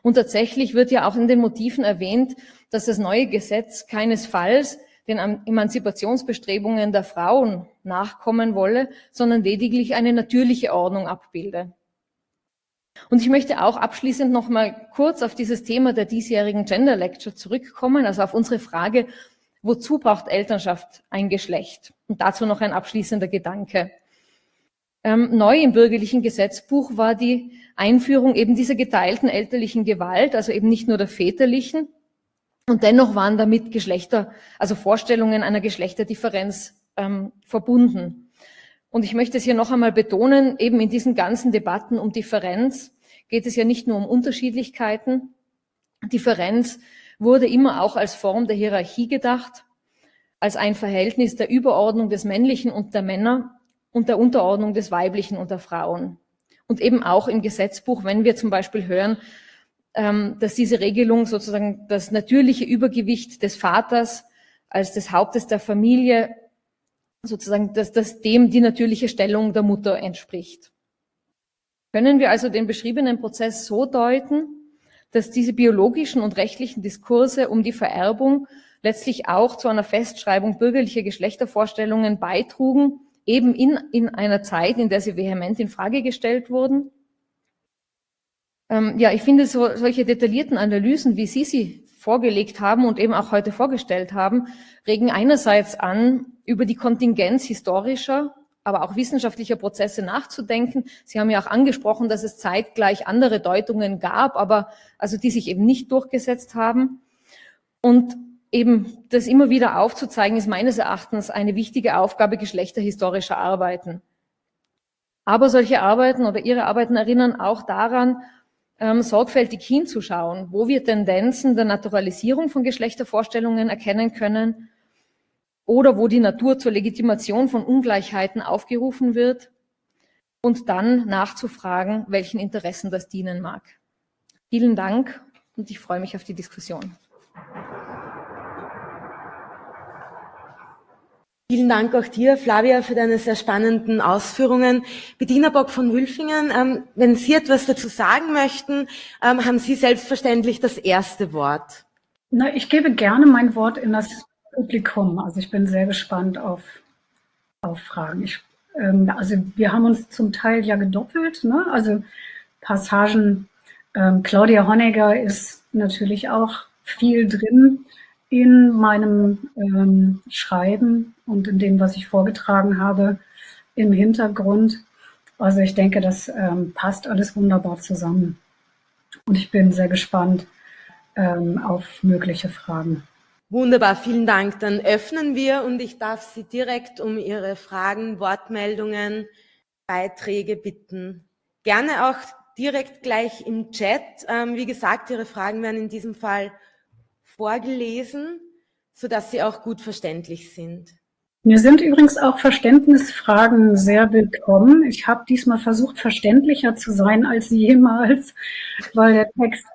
Und tatsächlich wird ja auch in den Motiven erwähnt, dass das neue Gesetz keinesfalls den Emanzipationsbestrebungen der Frauen nachkommen wolle, sondern lediglich eine natürliche Ordnung abbilde. Und ich möchte auch abschließend noch mal kurz auf dieses Thema der diesjährigen Gender Lecture zurückkommen, also auf unsere Frage, wozu braucht Elternschaft ein Geschlecht? Und dazu noch ein abschließender Gedanke. Ähm, neu im bürgerlichen Gesetzbuch war die Einführung eben dieser geteilten elterlichen Gewalt, also eben nicht nur der väterlichen, und dennoch waren damit Geschlechter, also Vorstellungen einer Geschlechterdifferenz ähm, verbunden. Und ich möchte es hier noch einmal betonen, eben in diesen ganzen Debatten um Differenz geht es ja nicht nur um Unterschiedlichkeiten. Differenz wurde immer auch als Form der Hierarchie gedacht, als ein Verhältnis der Überordnung des Männlichen und der Männer und der Unterordnung des Weiblichen und der Frauen. Und eben auch im Gesetzbuch, wenn wir zum Beispiel hören, ähm, dass diese Regelung sozusagen das natürliche Übergewicht des Vaters als des Hauptes der Familie sozusagen, dass das dem die natürliche Stellung der Mutter entspricht. Können wir also den beschriebenen Prozess so deuten, dass diese biologischen und rechtlichen Diskurse um die Vererbung letztlich auch zu einer Festschreibung bürgerlicher Geschlechtervorstellungen beitrugen, eben in, in einer Zeit, in der sie vehement in Frage gestellt wurden? Ähm, ja, ich finde so, solche detaillierten Analysen, wie Sie sie vorgelegt haben und eben auch heute vorgestellt haben, regen einerseits an, über die Kontingenz historischer, aber auch wissenschaftlicher Prozesse nachzudenken. Sie haben ja auch angesprochen, dass es zeitgleich andere Deutungen gab, aber also die sich eben nicht durchgesetzt haben. Und eben das immer wieder aufzuzeigen, ist meines Erachtens eine wichtige Aufgabe geschlechterhistorischer Arbeiten. Aber solche Arbeiten oder Ihre Arbeiten erinnern auch daran, ähm, sorgfältig hinzuschauen, wo wir Tendenzen der Naturalisierung von Geschlechtervorstellungen erkennen können oder wo die Natur zur Legitimation von Ungleichheiten aufgerufen wird und dann nachzufragen, welchen Interessen das dienen mag. Vielen Dank und ich freue mich auf die Diskussion. Vielen Dank auch dir, Flavia, für deine sehr spannenden Ausführungen. Bettina Bock von Wülfingen, ähm, wenn Sie etwas dazu sagen möchten, ähm, haben Sie selbstverständlich das erste Wort. Na, ich gebe gerne mein Wort in das Publikum. Also ich bin sehr gespannt auf, auf Fragen. Ich, ähm, also wir haben uns zum Teil ja gedoppelt. Ne? Also Passagen, ähm, Claudia Honegger ist natürlich auch viel drin in meinem ähm, Schreiben und in dem, was ich vorgetragen habe im Hintergrund. Also ich denke, das ähm, passt alles wunderbar zusammen. Und ich bin sehr gespannt ähm, auf mögliche Fragen. Wunderbar, vielen Dank. Dann öffnen wir und ich darf Sie direkt um Ihre Fragen, Wortmeldungen, Beiträge bitten. Gerne auch direkt gleich im Chat. Ähm, wie gesagt, Ihre Fragen werden in diesem Fall vorgelesen, sodass sie auch gut verständlich sind. Mir sind übrigens auch Verständnisfragen sehr willkommen. Ich habe diesmal versucht, verständlicher zu sein als jemals, weil der Text,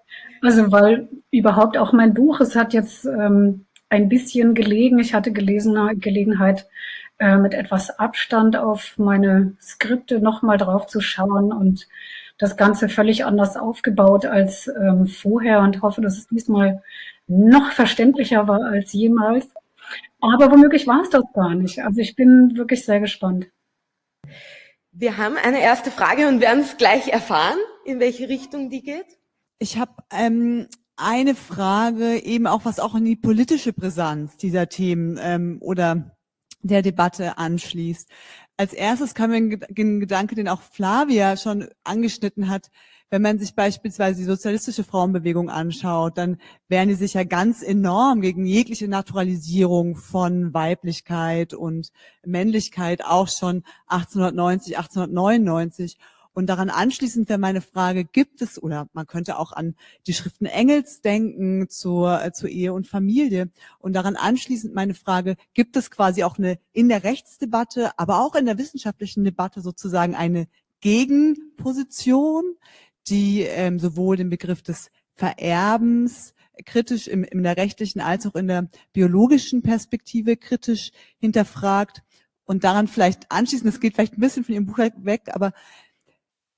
also weil überhaupt auch mein Buch, es hat jetzt ähm, ein bisschen gelegen. Ich hatte gelesene Gelegenheit, äh, mit etwas Abstand auf meine Skripte nochmal drauf zu schauen und das Ganze völlig anders aufgebaut als ähm, vorher und hoffe, dass es diesmal noch verständlicher war als jemals. Aber womöglich war es das gar nicht. Also ich bin wirklich sehr gespannt. Wir haben eine erste Frage und werden es gleich erfahren, in welche Richtung die geht. Ich habe ähm, eine Frage, eben auch was auch in die politische Brisanz dieser Themen ähm, oder der Debatte anschließt. Als erstes kam mir ein Gedanke, den auch Flavia schon angeschnitten hat, wenn man sich beispielsweise die sozialistische Frauenbewegung anschaut, dann wehren die sich ja ganz enorm gegen jegliche Naturalisierung von Weiblichkeit und Männlichkeit auch schon 1890, 1899. Und daran anschließend wäre meine Frage, gibt es, oder man könnte auch an die Schriften Engels denken zur, äh, zur Ehe und Familie. Und daran anschließend meine Frage, gibt es quasi auch eine in der Rechtsdebatte, aber auch in der wissenschaftlichen Debatte sozusagen eine Gegenposition, die ähm, sowohl den Begriff des Vererbens kritisch im, in der rechtlichen als auch in der biologischen Perspektive kritisch hinterfragt und daran vielleicht anschließend, das geht vielleicht ein bisschen von Ihrem Buch weg, aber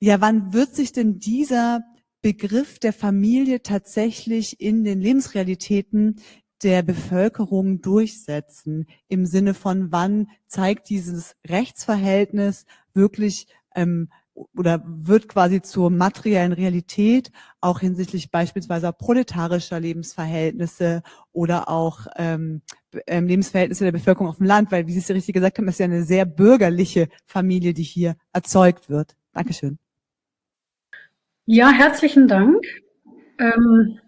ja, wann wird sich denn dieser Begriff der Familie tatsächlich in den Lebensrealitäten der Bevölkerung durchsetzen? Im Sinne von, wann zeigt dieses Rechtsverhältnis wirklich ähm, oder wird quasi zur materiellen Realität, auch hinsichtlich beispielsweise proletarischer Lebensverhältnisse oder auch ähm, ähm, Lebensverhältnisse der Bevölkerung auf dem Land, weil, wie Sie es ja richtig gesagt haben, ist ja eine sehr bürgerliche Familie, die hier erzeugt wird. Dankeschön. Ja, herzlichen Dank. Ähm,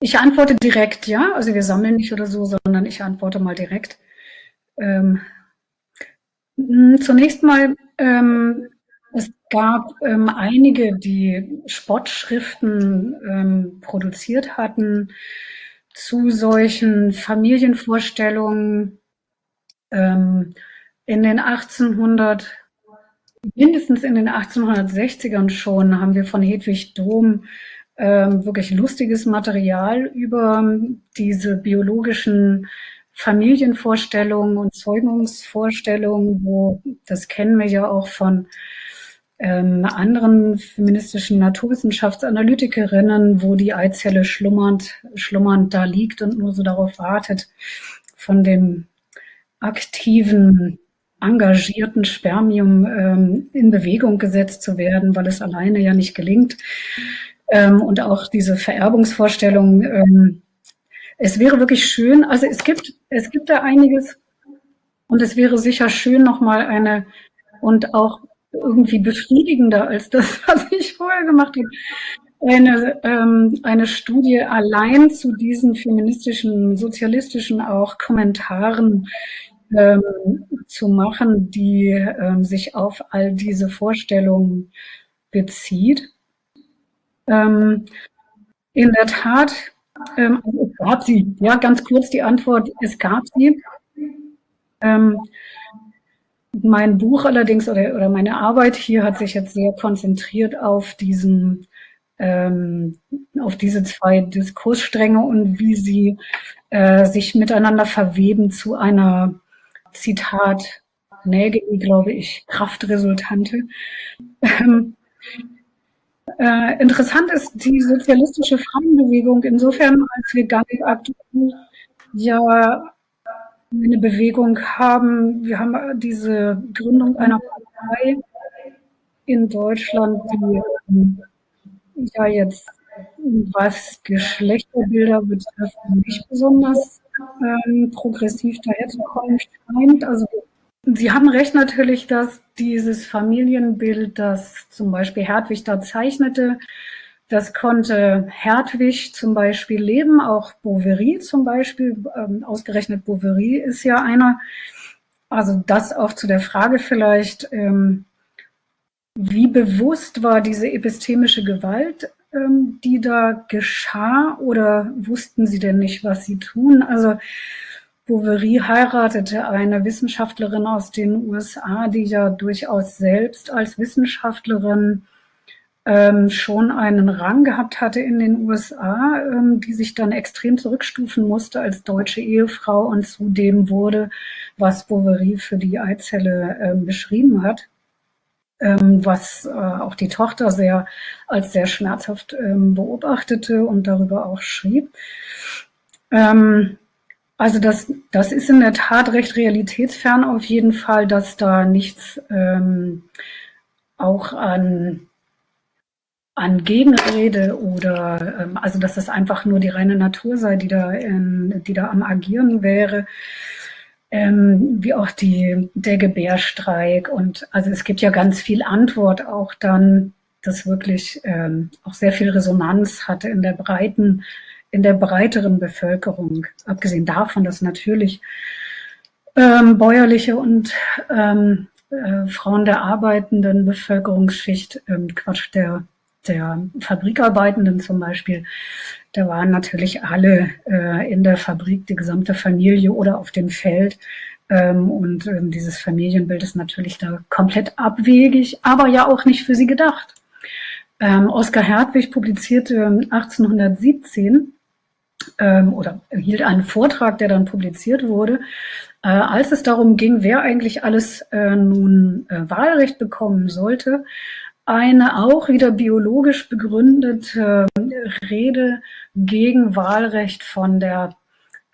ich antworte direkt, ja. Also wir sammeln nicht oder so, sondern ich antworte mal direkt. Ähm, zunächst mal ähm, es gab ähm, einige, die Spottschriften ähm, produziert hatten zu solchen Familienvorstellungen ähm, in den 1800, mindestens in den 1860ern schon, haben wir von Hedwig Dom ähm, wirklich lustiges Material über diese biologischen Familienvorstellungen und Zeugungsvorstellungen, wo das kennen wir ja auch von ähm, anderen feministischen Naturwissenschaftsanalytikerinnen, wo die Eizelle schlummernd, schlummernd da liegt und nur so darauf wartet, von dem aktiven, engagierten Spermium ähm, in Bewegung gesetzt zu werden, weil es alleine ja nicht gelingt. Ähm, und auch diese Vererbungsvorstellung, ähm, es wäre wirklich schön, also es gibt, es gibt da einiges und es wäre sicher schön, nochmal eine und auch irgendwie befriedigender als das, *laughs* was ich vorher gemacht habe, eine, ähm, eine Studie allein zu diesen feministischen, sozialistischen auch Kommentaren ähm, zu machen, die ähm, sich auf all diese Vorstellungen bezieht. Ähm, in der Tat ähm, also es gab sie. Ja, ganz kurz die Antwort, es gab sie. Ähm, mein Buch allerdings oder, oder meine Arbeit hier hat sich jetzt sehr konzentriert auf diesen ähm, auf diese zwei Diskursstränge und wie sie äh, sich miteinander verweben zu einer Zitat Nägel, glaube ich, Kraftresultante. Ähm, äh, interessant ist die sozialistische Frauenbewegung insofern, als wir ganz aktuell ja eine Bewegung haben. Wir haben diese Gründung einer Partei in Deutschland, die ähm, ja jetzt was Geschlechterbilder betrifft, nicht besonders ähm, progressiv daherzukommen scheint. Also Sie haben recht natürlich, dass dieses Familienbild, das zum Beispiel Hertwig da zeichnete, das konnte Hertwig zum Beispiel leben, auch Bouverie zum Beispiel. Ähm, ausgerechnet Bouverie ist ja einer. Also das auch zu der Frage vielleicht, ähm, wie bewusst war diese epistemische Gewalt, ähm, die da geschah, oder wussten Sie denn nicht, was Sie tun? Also Bouverie heiratete eine Wissenschaftlerin aus den USA, die ja durchaus selbst als Wissenschaftlerin ähm, schon einen Rang gehabt hatte in den USA, ähm, die sich dann extrem zurückstufen musste als deutsche Ehefrau und zu dem wurde, was Bouverie für die Eizelle ähm, beschrieben hat was äh, auch die Tochter sehr als sehr schmerzhaft ähm, beobachtete und darüber auch schrieb. Ähm, also das, das ist in der Tat recht realitätsfern auf jeden Fall, dass da nichts ähm, auch an an Gegenrede oder ähm, also dass das einfach nur die reine Natur sei, die da in, die da am agieren wäre ähm, wie auch die, der Gebärstreik. Und also es gibt ja ganz viel Antwort auch dann, das wirklich ähm, auch sehr viel Resonanz hatte in der breiten, in der breiteren Bevölkerung. Abgesehen davon, dass natürlich ähm, bäuerliche und ähm, äh, Frauen der arbeitenden Bevölkerungsschicht, ähm, Quatsch, der, der Fabrikarbeitenden zum Beispiel, da waren natürlich alle äh, in der Fabrik, die gesamte Familie oder auf dem Feld. Ähm, und ähm, dieses Familienbild ist natürlich da komplett abwegig, aber ja auch nicht für sie gedacht. Ähm, Oskar Hertwig publizierte 1817 ähm, oder hielt einen Vortrag, der dann publiziert wurde, äh, als es darum ging, wer eigentlich alles äh, nun äh, Wahlrecht bekommen sollte, eine auch wieder biologisch begründete Rede gegen Wahlrecht von der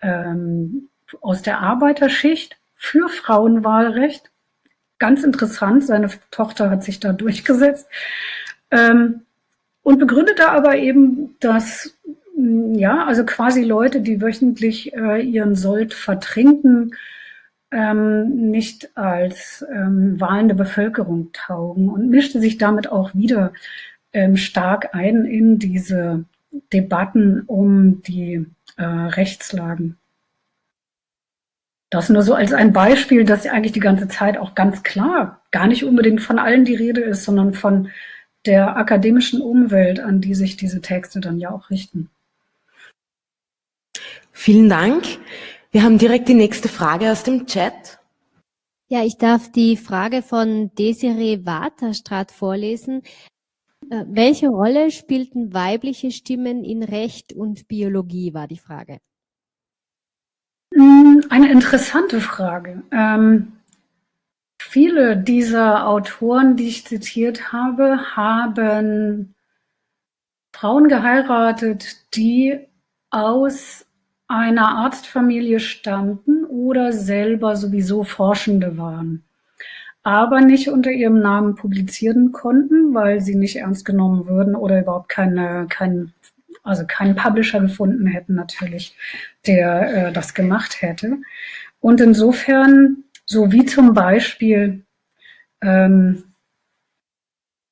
ähm, aus der Arbeiterschicht für Frauenwahlrecht. Ganz interessant, seine Tochter hat sich da durchgesetzt. Ähm, und begründete aber eben, dass ja, also quasi Leute, die wöchentlich äh, ihren Sold vertrinken, ähm, nicht als ähm, wahlende Bevölkerung taugen und mischte sich damit auch wieder ähm, stark ein in diese Debatten um die äh, Rechtslagen. Das nur so als ein Beispiel, dass eigentlich die ganze Zeit auch ganz klar gar nicht unbedingt von allen die Rede ist, sondern von der akademischen Umwelt, an die sich diese Texte dann ja auch richten. Vielen Dank. Wir haben direkt die nächste Frage aus dem Chat. Ja, ich darf die Frage von Desiree Waterstraat vorlesen. Äh, welche Rolle spielten weibliche Stimmen in Recht und Biologie, war die Frage. Hm, eine interessante Frage. Ähm, viele dieser Autoren, die ich zitiert habe, haben Frauen geheiratet, die aus einer Arztfamilie stammten oder selber sowieso Forschende waren, aber nicht unter ihrem Namen publizieren konnten, weil sie nicht ernst genommen würden oder überhaupt keine, kein, also keinen Publisher gefunden hätten natürlich, der äh, das gemacht hätte. Und insofern, so wie zum Beispiel ähm,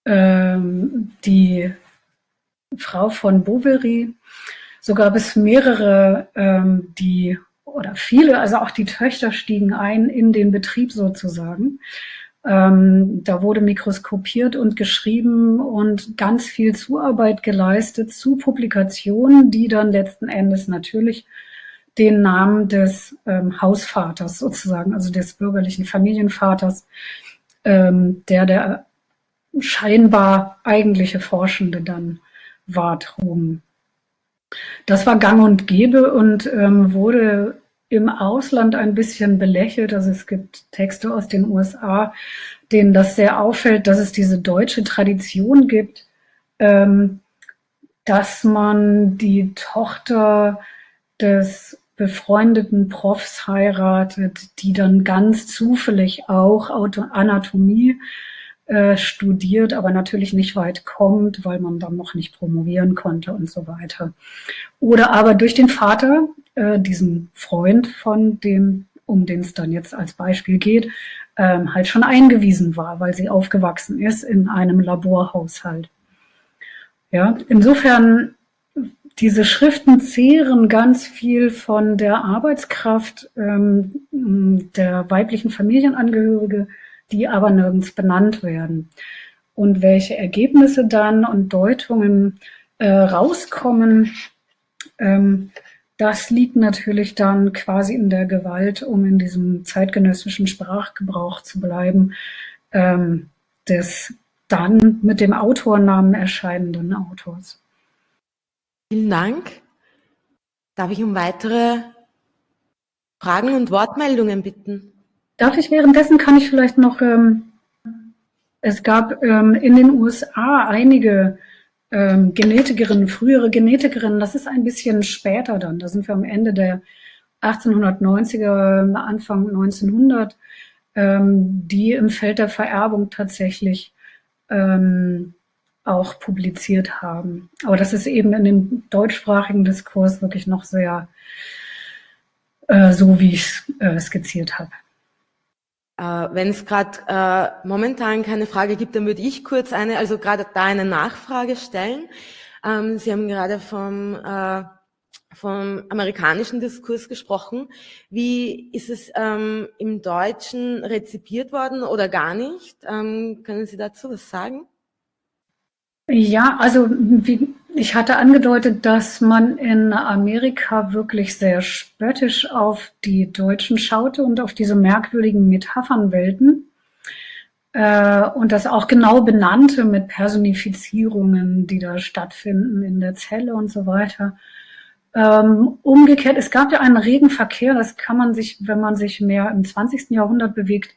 ähm, die Frau von Bovary, so gab es mehrere, ähm, die oder viele, also auch die Töchter stiegen ein in den Betrieb sozusagen. Ähm, da wurde mikroskopiert und geschrieben und ganz viel Zuarbeit geleistet zu Publikationen, die dann letzten Endes natürlich den Namen des ähm, Hausvaters sozusagen, also des bürgerlichen Familienvaters, ähm, der der scheinbar eigentliche Forschende dann war, trugen. Das war gang und gäbe und ähm, wurde im Ausland ein bisschen belächelt. Also es gibt Texte aus den USA, denen das sehr auffällt, dass es diese deutsche Tradition gibt, ähm, dass man die Tochter des befreundeten Profs heiratet, die dann ganz zufällig auch Anatomie äh, studiert, aber natürlich nicht weit kommt, weil man dann noch nicht promovieren konnte und so weiter. Oder aber durch den Vater, äh, diesen Freund von dem, um den es dann jetzt als Beispiel geht, ähm, halt schon eingewiesen war, weil sie aufgewachsen ist in einem Laborhaushalt. Ja, insofern diese Schriften zehren ganz viel von der Arbeitskraft ähm, der weiblichen Familienangehörige, die aber nirgends benannt werden. Und welche Ergebnisse dann und Deutungen äh, rauskommen, ähm, das liegt natürlich dann quasi in der Gewalt, um in diesem zeitgenössischen Sprachgebrauch zu bleiben, ähm, des dann mit dem Autornamen erscheinenden Autors. Vielen Dank. Darf ich um weitere Fragen und Wortmeldungen bitten? Darf ich währenddessen, kann ich vielleicht noch, ähm, es gab ähm, in den USA einige ähm, Genetikerinnen, frühere Genetikerinnen, das ist ein bisschen später dann, da sind wir am Ende der 1890er, Anfang 1900, ähm, die im Feld der Vererbung tatsächlich ähm, auch publiziert haben. Aber das ist eben in dem deutschsprachigen Diskurs wirklich noch sehr äh, so, wie ich es äh, skizziert habe. Äh, Wenn es gerade äh, momentan keine Frage gibt, dann würde ich kurz eine, also gerade da eine Nachfrage stellen. Ähm, Sie haben gerade vom, äh, vom amerikanischen Diskurs gesprochen. Wie ist es ähm, im Deutschen rezipiert worden oder gar nicht? Ähm, können Sie dazu was sagen? Ja, also wie, ich hatte angedeutet, dass man in Amerika wirklich sehr spöttisch auf die Deutschen schaute und auf diese merkwürdigen Metaphernwelten äh, und das auch genau benannte mit Personifizierungen, die da stattfinden in der Zelle und so weiter. Ähm, umgekehrt, es gab ja einen regen Verkehr, das kann man sich, wenn man sich mehr im 20. Jahrhundert bewegt,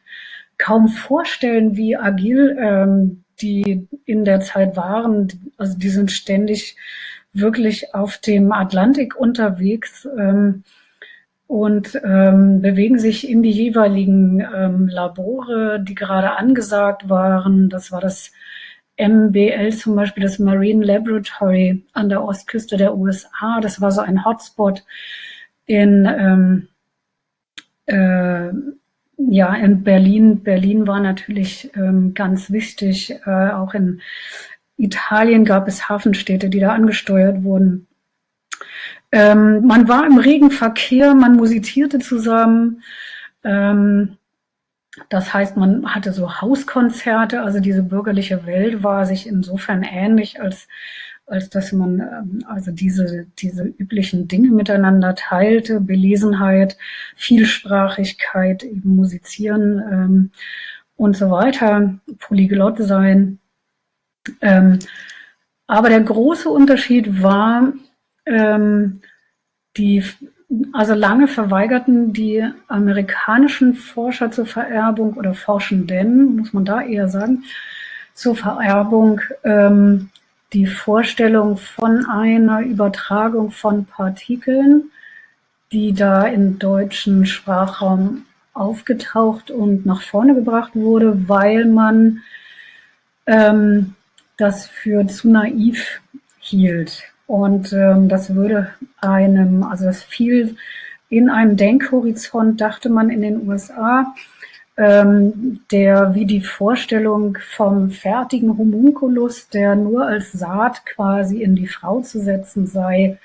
kaum vorstellen, wie agil ähm, die in der Zeit waren, also die sind ständig wirklich auf dem Atlantik unterwegs ähm, und ähm, bewegen sich in die jeweiligen ähm, Labore, die gerade angesagt waren. Das war das MBL zum Beispiel, das Marine Laboratory an der Ostküste der USA. Das war so ein Hotspot in ähm, äh, ja, in Berlin, Berlin war natürlich ähm, ganz wichtig. Äh, auch in Italien gab es Hafenstädte, die da angesteuert wurden. Ähm, man war im regen Verkehr, man musizierte zusammen. Ähm, das heißt, man hatte so Hauskonzerte, also diese bürgerliche Welt war sich insofern ähnlich, als als dass man ähm, also diese, diese üblichen Dinge miteinander teilte, Belesenheit, Vielsprachigkeit, eben Musizieren ähm, und so weiter, Polyglott sein. Ähm, aber der große Unterschied war, ähm, die, also lange verweigerten die amerikanischen Forscher zur Vererbung oder Forschenden, muss man da eher sagen, zur Vererbung ähm, die Vorstellung von einer Übertragung von Partikeln, die da im deutschen Sprachraum aufgetaucht und nach vorne gebracht wurde, weil man ähm, das für zu naiv hielt. Und ähm, das würde einem, also das fiel in einem Denkhorizont, dachte man in den USA, ähm, der wie die Vorstellung vom fertigen Homunculus, der nur als Saat quasi in die Frau zu setzen sei,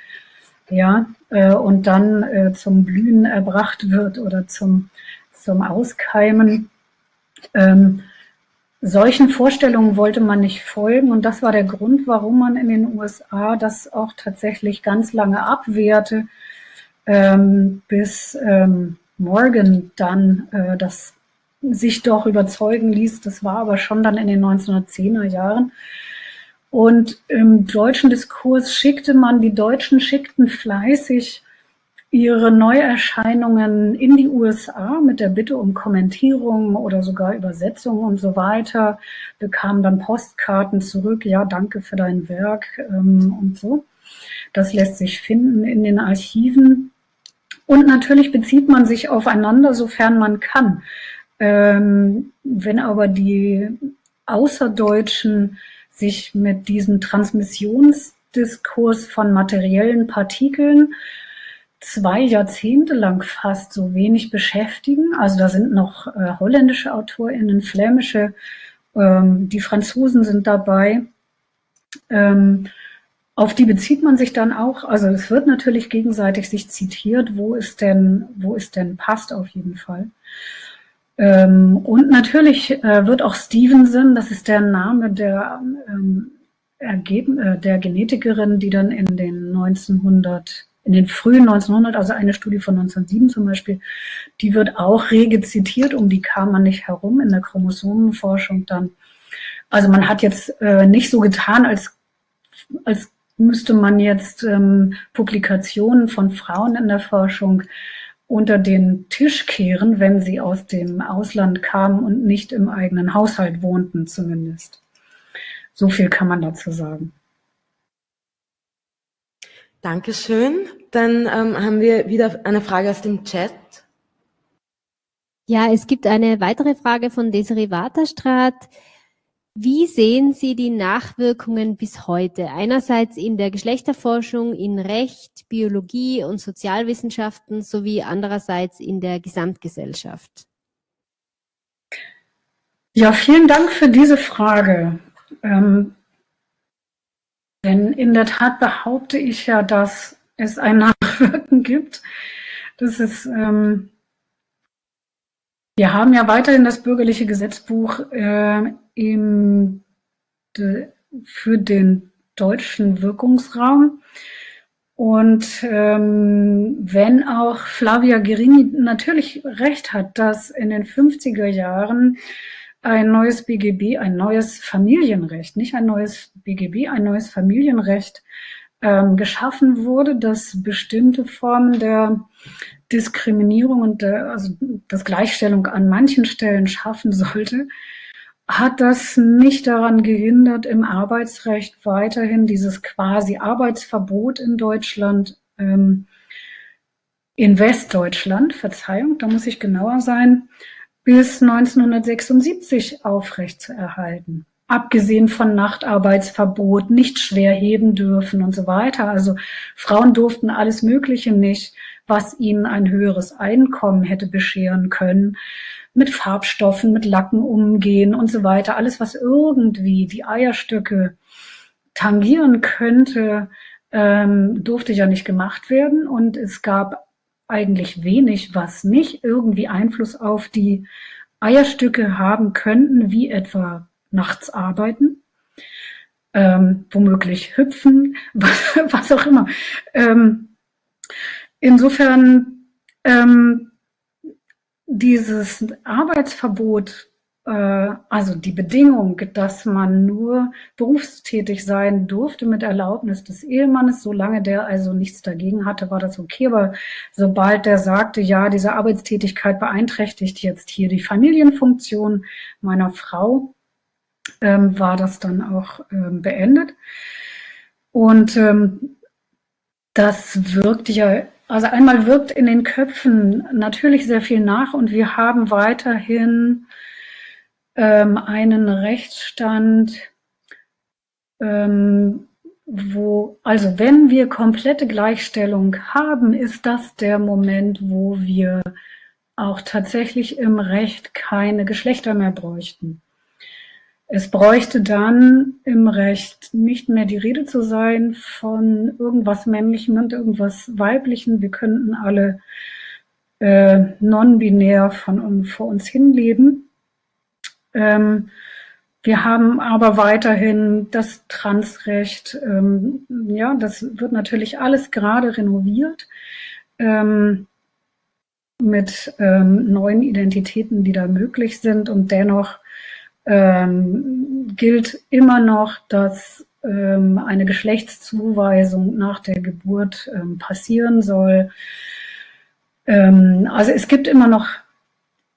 ja, äh, und dann äh, zum Blühen erbracht wird oder zum, zum Auskeimen. Ähm, solchen Vorstellungen wollte man nicht folgen und das war der Grund, warum man in den USA das auch tatsächlich ganz lange abwehrte, ähm, bis ähm, Morgan dann äh, das sich doch überzeugen ließ. Das war aber schon dann in den 1910er Jahren. Und im deutschen Diskurs schickte man, die Deutschen schickten fleißig ihre Neuerscheinungen in die USA mit der Bitte um Kommentierung oder sogar Übersetzung und so weiter, bekamen dann Postkarten zurück, ja, danke für dein Werk ähm, und so. Das lässt sich finden in den Archiven. Und natürlich bezieht man sich aufeinander, sofern man kann. Ähm, wenn aber die Außerdeutschen sich mit diesem Transmissionsdiskurs von materiellen Partikeln zwei Jahrzehnte lang fast so wenig beschäftigen. Also da sind noch äh, holländische AutorInnen, flämische, ähm, die Franzosen sind dabei. Ähm, auf die bezieht man sich dann auch. Also es wird natürlich gegenseitig sich zitiert, wo es denn, wo es denn passt auf jeden Fall. Ähm, und natürlich äh, wird auch Stevenson, das ist der Name der, ähm, Ergeben, äh, der Genetikerin, die dann in den 1900 in den frühen 1900, also eine Studie von 1907 zum Beispiel, die wird auch rege zitiert, um die kam man nicht herum in der Chromosomenforschung dann. Also man hat jetzt äh, nicht so getan, als, als müsste man jetzt ähm, Publikationen von Frauen in der Forschung unter den Tisch kehren, wenn sie aus dem Ausland kamen und nicht im eigenen Haushalt wohnten zumindest. So viel kann man dazu sagen. Dankeschön. Dann ähm, haben wir wieder eine Frage aus dem Chat. Ja, es gibt eine weitere Frage von Desiree Waterstraat. Wie sehen Sie die Nachwirkungen bis heute? Einerseits in der Geschlechterforschung, in Recht, Biologie und Sozialwissenschaften sowie andererseits in der Gesamtgesellschaft. Ja, vielen Dank für diese Frage. Ähm, denn in der Tat behaupte ich ja, dass es ein *laughs* Nachwirken gibt. Das ist ähm, wir haben ja weiterhin das bürgerliche Gesetzbuch äh, im, de, für den deutschen Wirkungsraum. Und ähm, wenn auch Flavia Gerini natürlich recht hat, dass in den 50er Jahren ein neues BGB, ein neues Familienrecht, nicht ein neues BGB, ein neues Familienrecht ähm, geschaffen wurde, das bestimmte Formen der Diskriminierung und der, also das Gleichstellung an manchen Stellen schaffen sollte, hat das nicht daran gehindert, im Arbeitsrecht weiterhin dieses quasi Arbeitsverbot in Deutschland, ähm, in Westdeutschland, Verzeihung, da muss ich genauer sein, bis 1976 aufrechtzuerhalten. Abgesehen von Nachtarbeitsverbot, nicht schwer heben dürfen und so weiter. Also Frauen durften alles Mögliche nicht was ihnen ein höheres Einkommen hätte bescheren können, mit Farbstoffen, mit Lacken umgehen und so weiter. Alles, was irgendwie die Eierstöcke tangieren könnte, ähm, durfte ja nicht gemacht werden. Und es gab eigentlich wenig, was nicht irgendwie Einfluss auf die Eierstücke haben könnten, wie etwa nachts arbeiten, ähm, womöglich hüpfen, was, *laughs* was auch immer. Ähm, Insofern ähm, dieses Arbeitsverbot, äh, also die Bedingung, dass man nur berufstätig sein durfte mit Erlaubnis des Ehemannes, solange der also nichts dagegen hatte, war das okay. Aber sobald der sagte, ja, diese Arbeitstätigkeit beeinträchtigt jetzt hier die Familienfunktion meiner Frau, ähm, war das dann auch ähm, beendet. Und ähm, das wirkte ja also einmal wirkt in den Köpfen natürlich sehr viel nach und wir haben weiterhin ähm, einen Rechtsstand, ähm, wo, also wenn wir komplette Gleichstellung haben, ist das der Moment, wo wir auch tatsächlich im Recht keine Geschlechter mehr bräuchten. Es bräuchte dann im Recht nicht mehr die Rede zu sein von irgendwas Männlichem und irgendwas Weiblichem. Wir könnten alle äh, non-binär von vor uns hinleben. Ähm, wir haben aber weiterhin das Transrecht. Ähm, ja, das wird natürlich alles gerade renoviert ähm, mit ähm, neuen Identitäten, die da möglich sind und dennoch ähm, gilt immer noch, dass ähm, eine Geschlechtszuweisung nach der Geburt ähm, passieren soll. Ähm, also es gibt immer noch,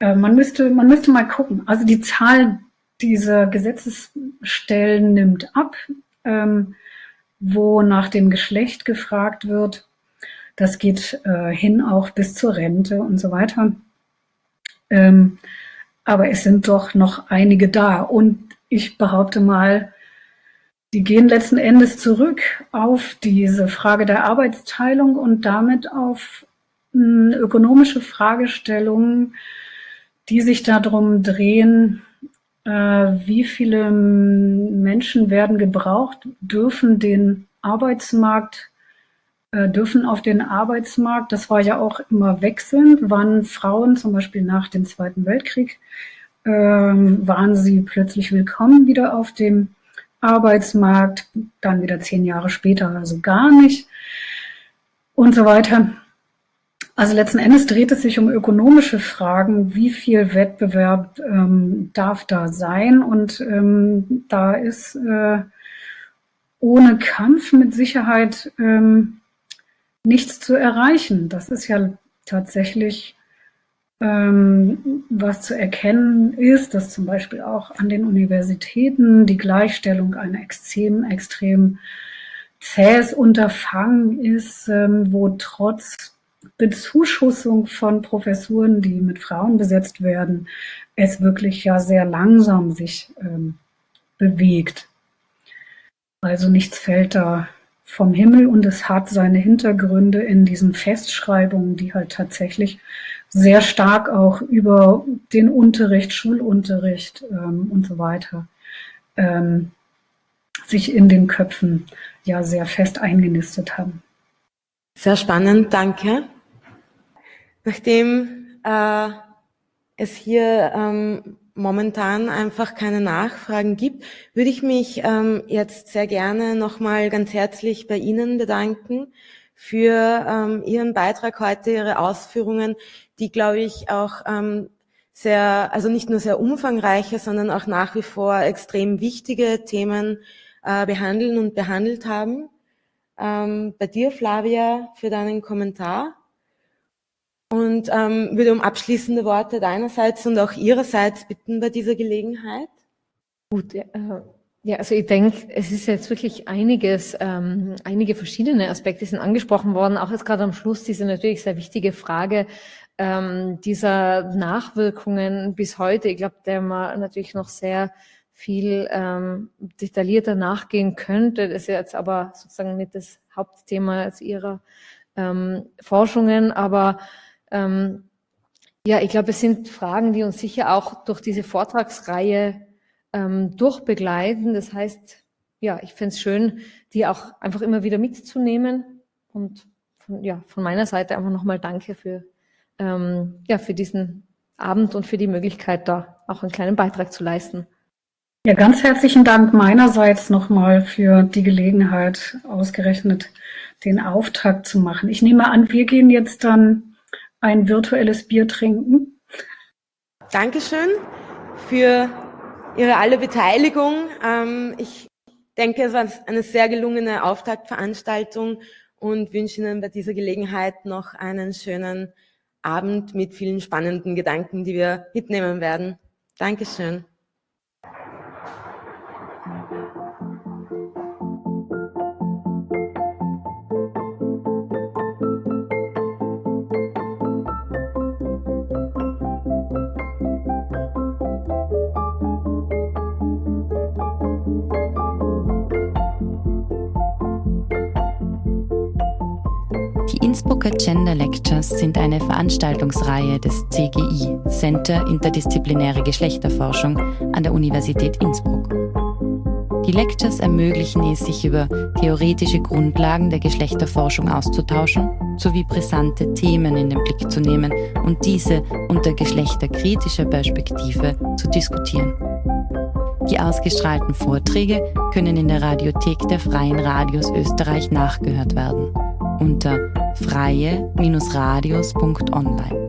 äh, man müsste, man müsste mal gucken. Also die Zahl dieser Gesetzesstellen nimmt ab, ähm, wo nach dem Geschlecht gefragt wird. Das geht äh, hin auch bis zur Rente und so weiter. Ähm, aber es sind doch noch einige da. Und ich behaupte mal, die gehen letzten Endes zurück auf diese Frage der Arbeitsteilung und damit auf hm, ökonomische Fragestellungen, die sich darum drehen, äh, wie viele Menschen werden gebraucht, dürfen den Arbeitsmarkt, dürfen auf den Arbeitsmarkt, das war ja auch immer wechselnd, wann Frauen zum Beispiel nach dem Zweiten Weltkrieg, ähm, waren sie plötzlich willkommen wieder auf dem Arbeitsmarkt, dann wieder zehn Jahre später, also gar nicht und so weiter. Also letzten Endes dreht es sich um ökonomische Fragen, wie viel Wettbewerb ähm, darf da sein? Und ähm, da ist äh, ohne Kampf mit Sicherheit ähm, nichts zu erreichen. Das ist ja tatsächlich ähm, was zu erkennen ist, dass zum Beispiel auch an den Universitäten die Gleichstellung ein extrem, extrem zähes Unterfangen ist, ähm, wo trotz Bezuschussung von Professuren, die mit Frauen besetzt werden, es wirklich ja sehr langsam sich ähm, bewegt. Also nichts fällt da vom Himmel und es hat seine Hintergründe in diesen Festschreibungen, die halt tatsächlich sehr stark auch über den Unterricht, Schulunterricht ähm, und so weiter ähm, sich in den Köpfen ja sehr fest eingenistet haben. Sehr spannend, danke. Nachdem äh, es hier ähm, momentan einfach keine Nachfragen gibt, würde ich mich ähm, jetzt sehr gerne nochmal ganz herzlich bei Ihnen bedanken für ähm, Ihren Beitrag heute, Ihre Ausführungen, die, glaube ich, auch ähm, sehr, also nicht nur sehr umfangreiche, sondern auch nach wie vor extrem wichtige Themen äh, behandeln und behandelt haben. Ähm, bei dir, Flavia, für deinen Kommentar. Und ähm, würde um abschließende Worte deinerseits und auch ihrerseits bitten bei dieser Gelegenheit. Gut, äh, ja, also ich denke, es ist jetzt wirklich einiges, ähm, einige verschiedene Aspekte sind angesprochen worden. Auch jetzt gerade am Schluss diese natürlich sehr wichtige Frage ähm, dieser Nachwirkungen bis heute. Ich glaube, der man natürlich noch sehr viel ähm, detaillierter nachgehen könnte. Das ist jetzt aber sozusagen nicht das Hauptthema als ihrer ähm, Forschungen, aber ähm, ja, ich glaube, es sind Fragen, die uns sicher auch durch diese Vortragsreihe ähm, durchbegleiten. Das heißt, ja, ich fände es schön, die auch einfach immer wieder mitzunehmen. Und von, ja, von meiner Seite einfach nochmal Danke für, ähm, ja, für diesen Abend und für die Möglichkeit, da auch einen kleinen Beitrag zu leisten. Ja, ganz herzlichen Dank meinerseits nochmal für die Gelegenheit, ausgerechnet den Auftakt zu machen. Ich nehme an, wir gehen jetzt dann ein virtuelles Bier trinken. Dankeschön für Ihre alle Beteiligung. Ähm, ich denke, es war eine sehr gelungene Auftaktveranstaltung und wünsche Ihnen bei dieser Gelegenheit noch einen schönen Abend mit vielen spannenden Gedanken, die wir mitnehmen werden. Dankeschön. Innsbrucker Gender Lectures sind eine Veranstaltungsreihe des CGI, Center Interdisziplinäre Geschlechterforschung an der Universität Innsbruck. Die Lectures ermöglichen es, sich über theoretische Grundlagen der Geschlechterforschung auszutauschen, sowie brisante Themen in den Blick zu nehmen und diese unter geschlechterkritischer Perspektive zu diskutieren. Die ausgestrahlten Vorträge können in der Radiothek der Freien Radios Österreich nachgehört werden unter freie-radios.online.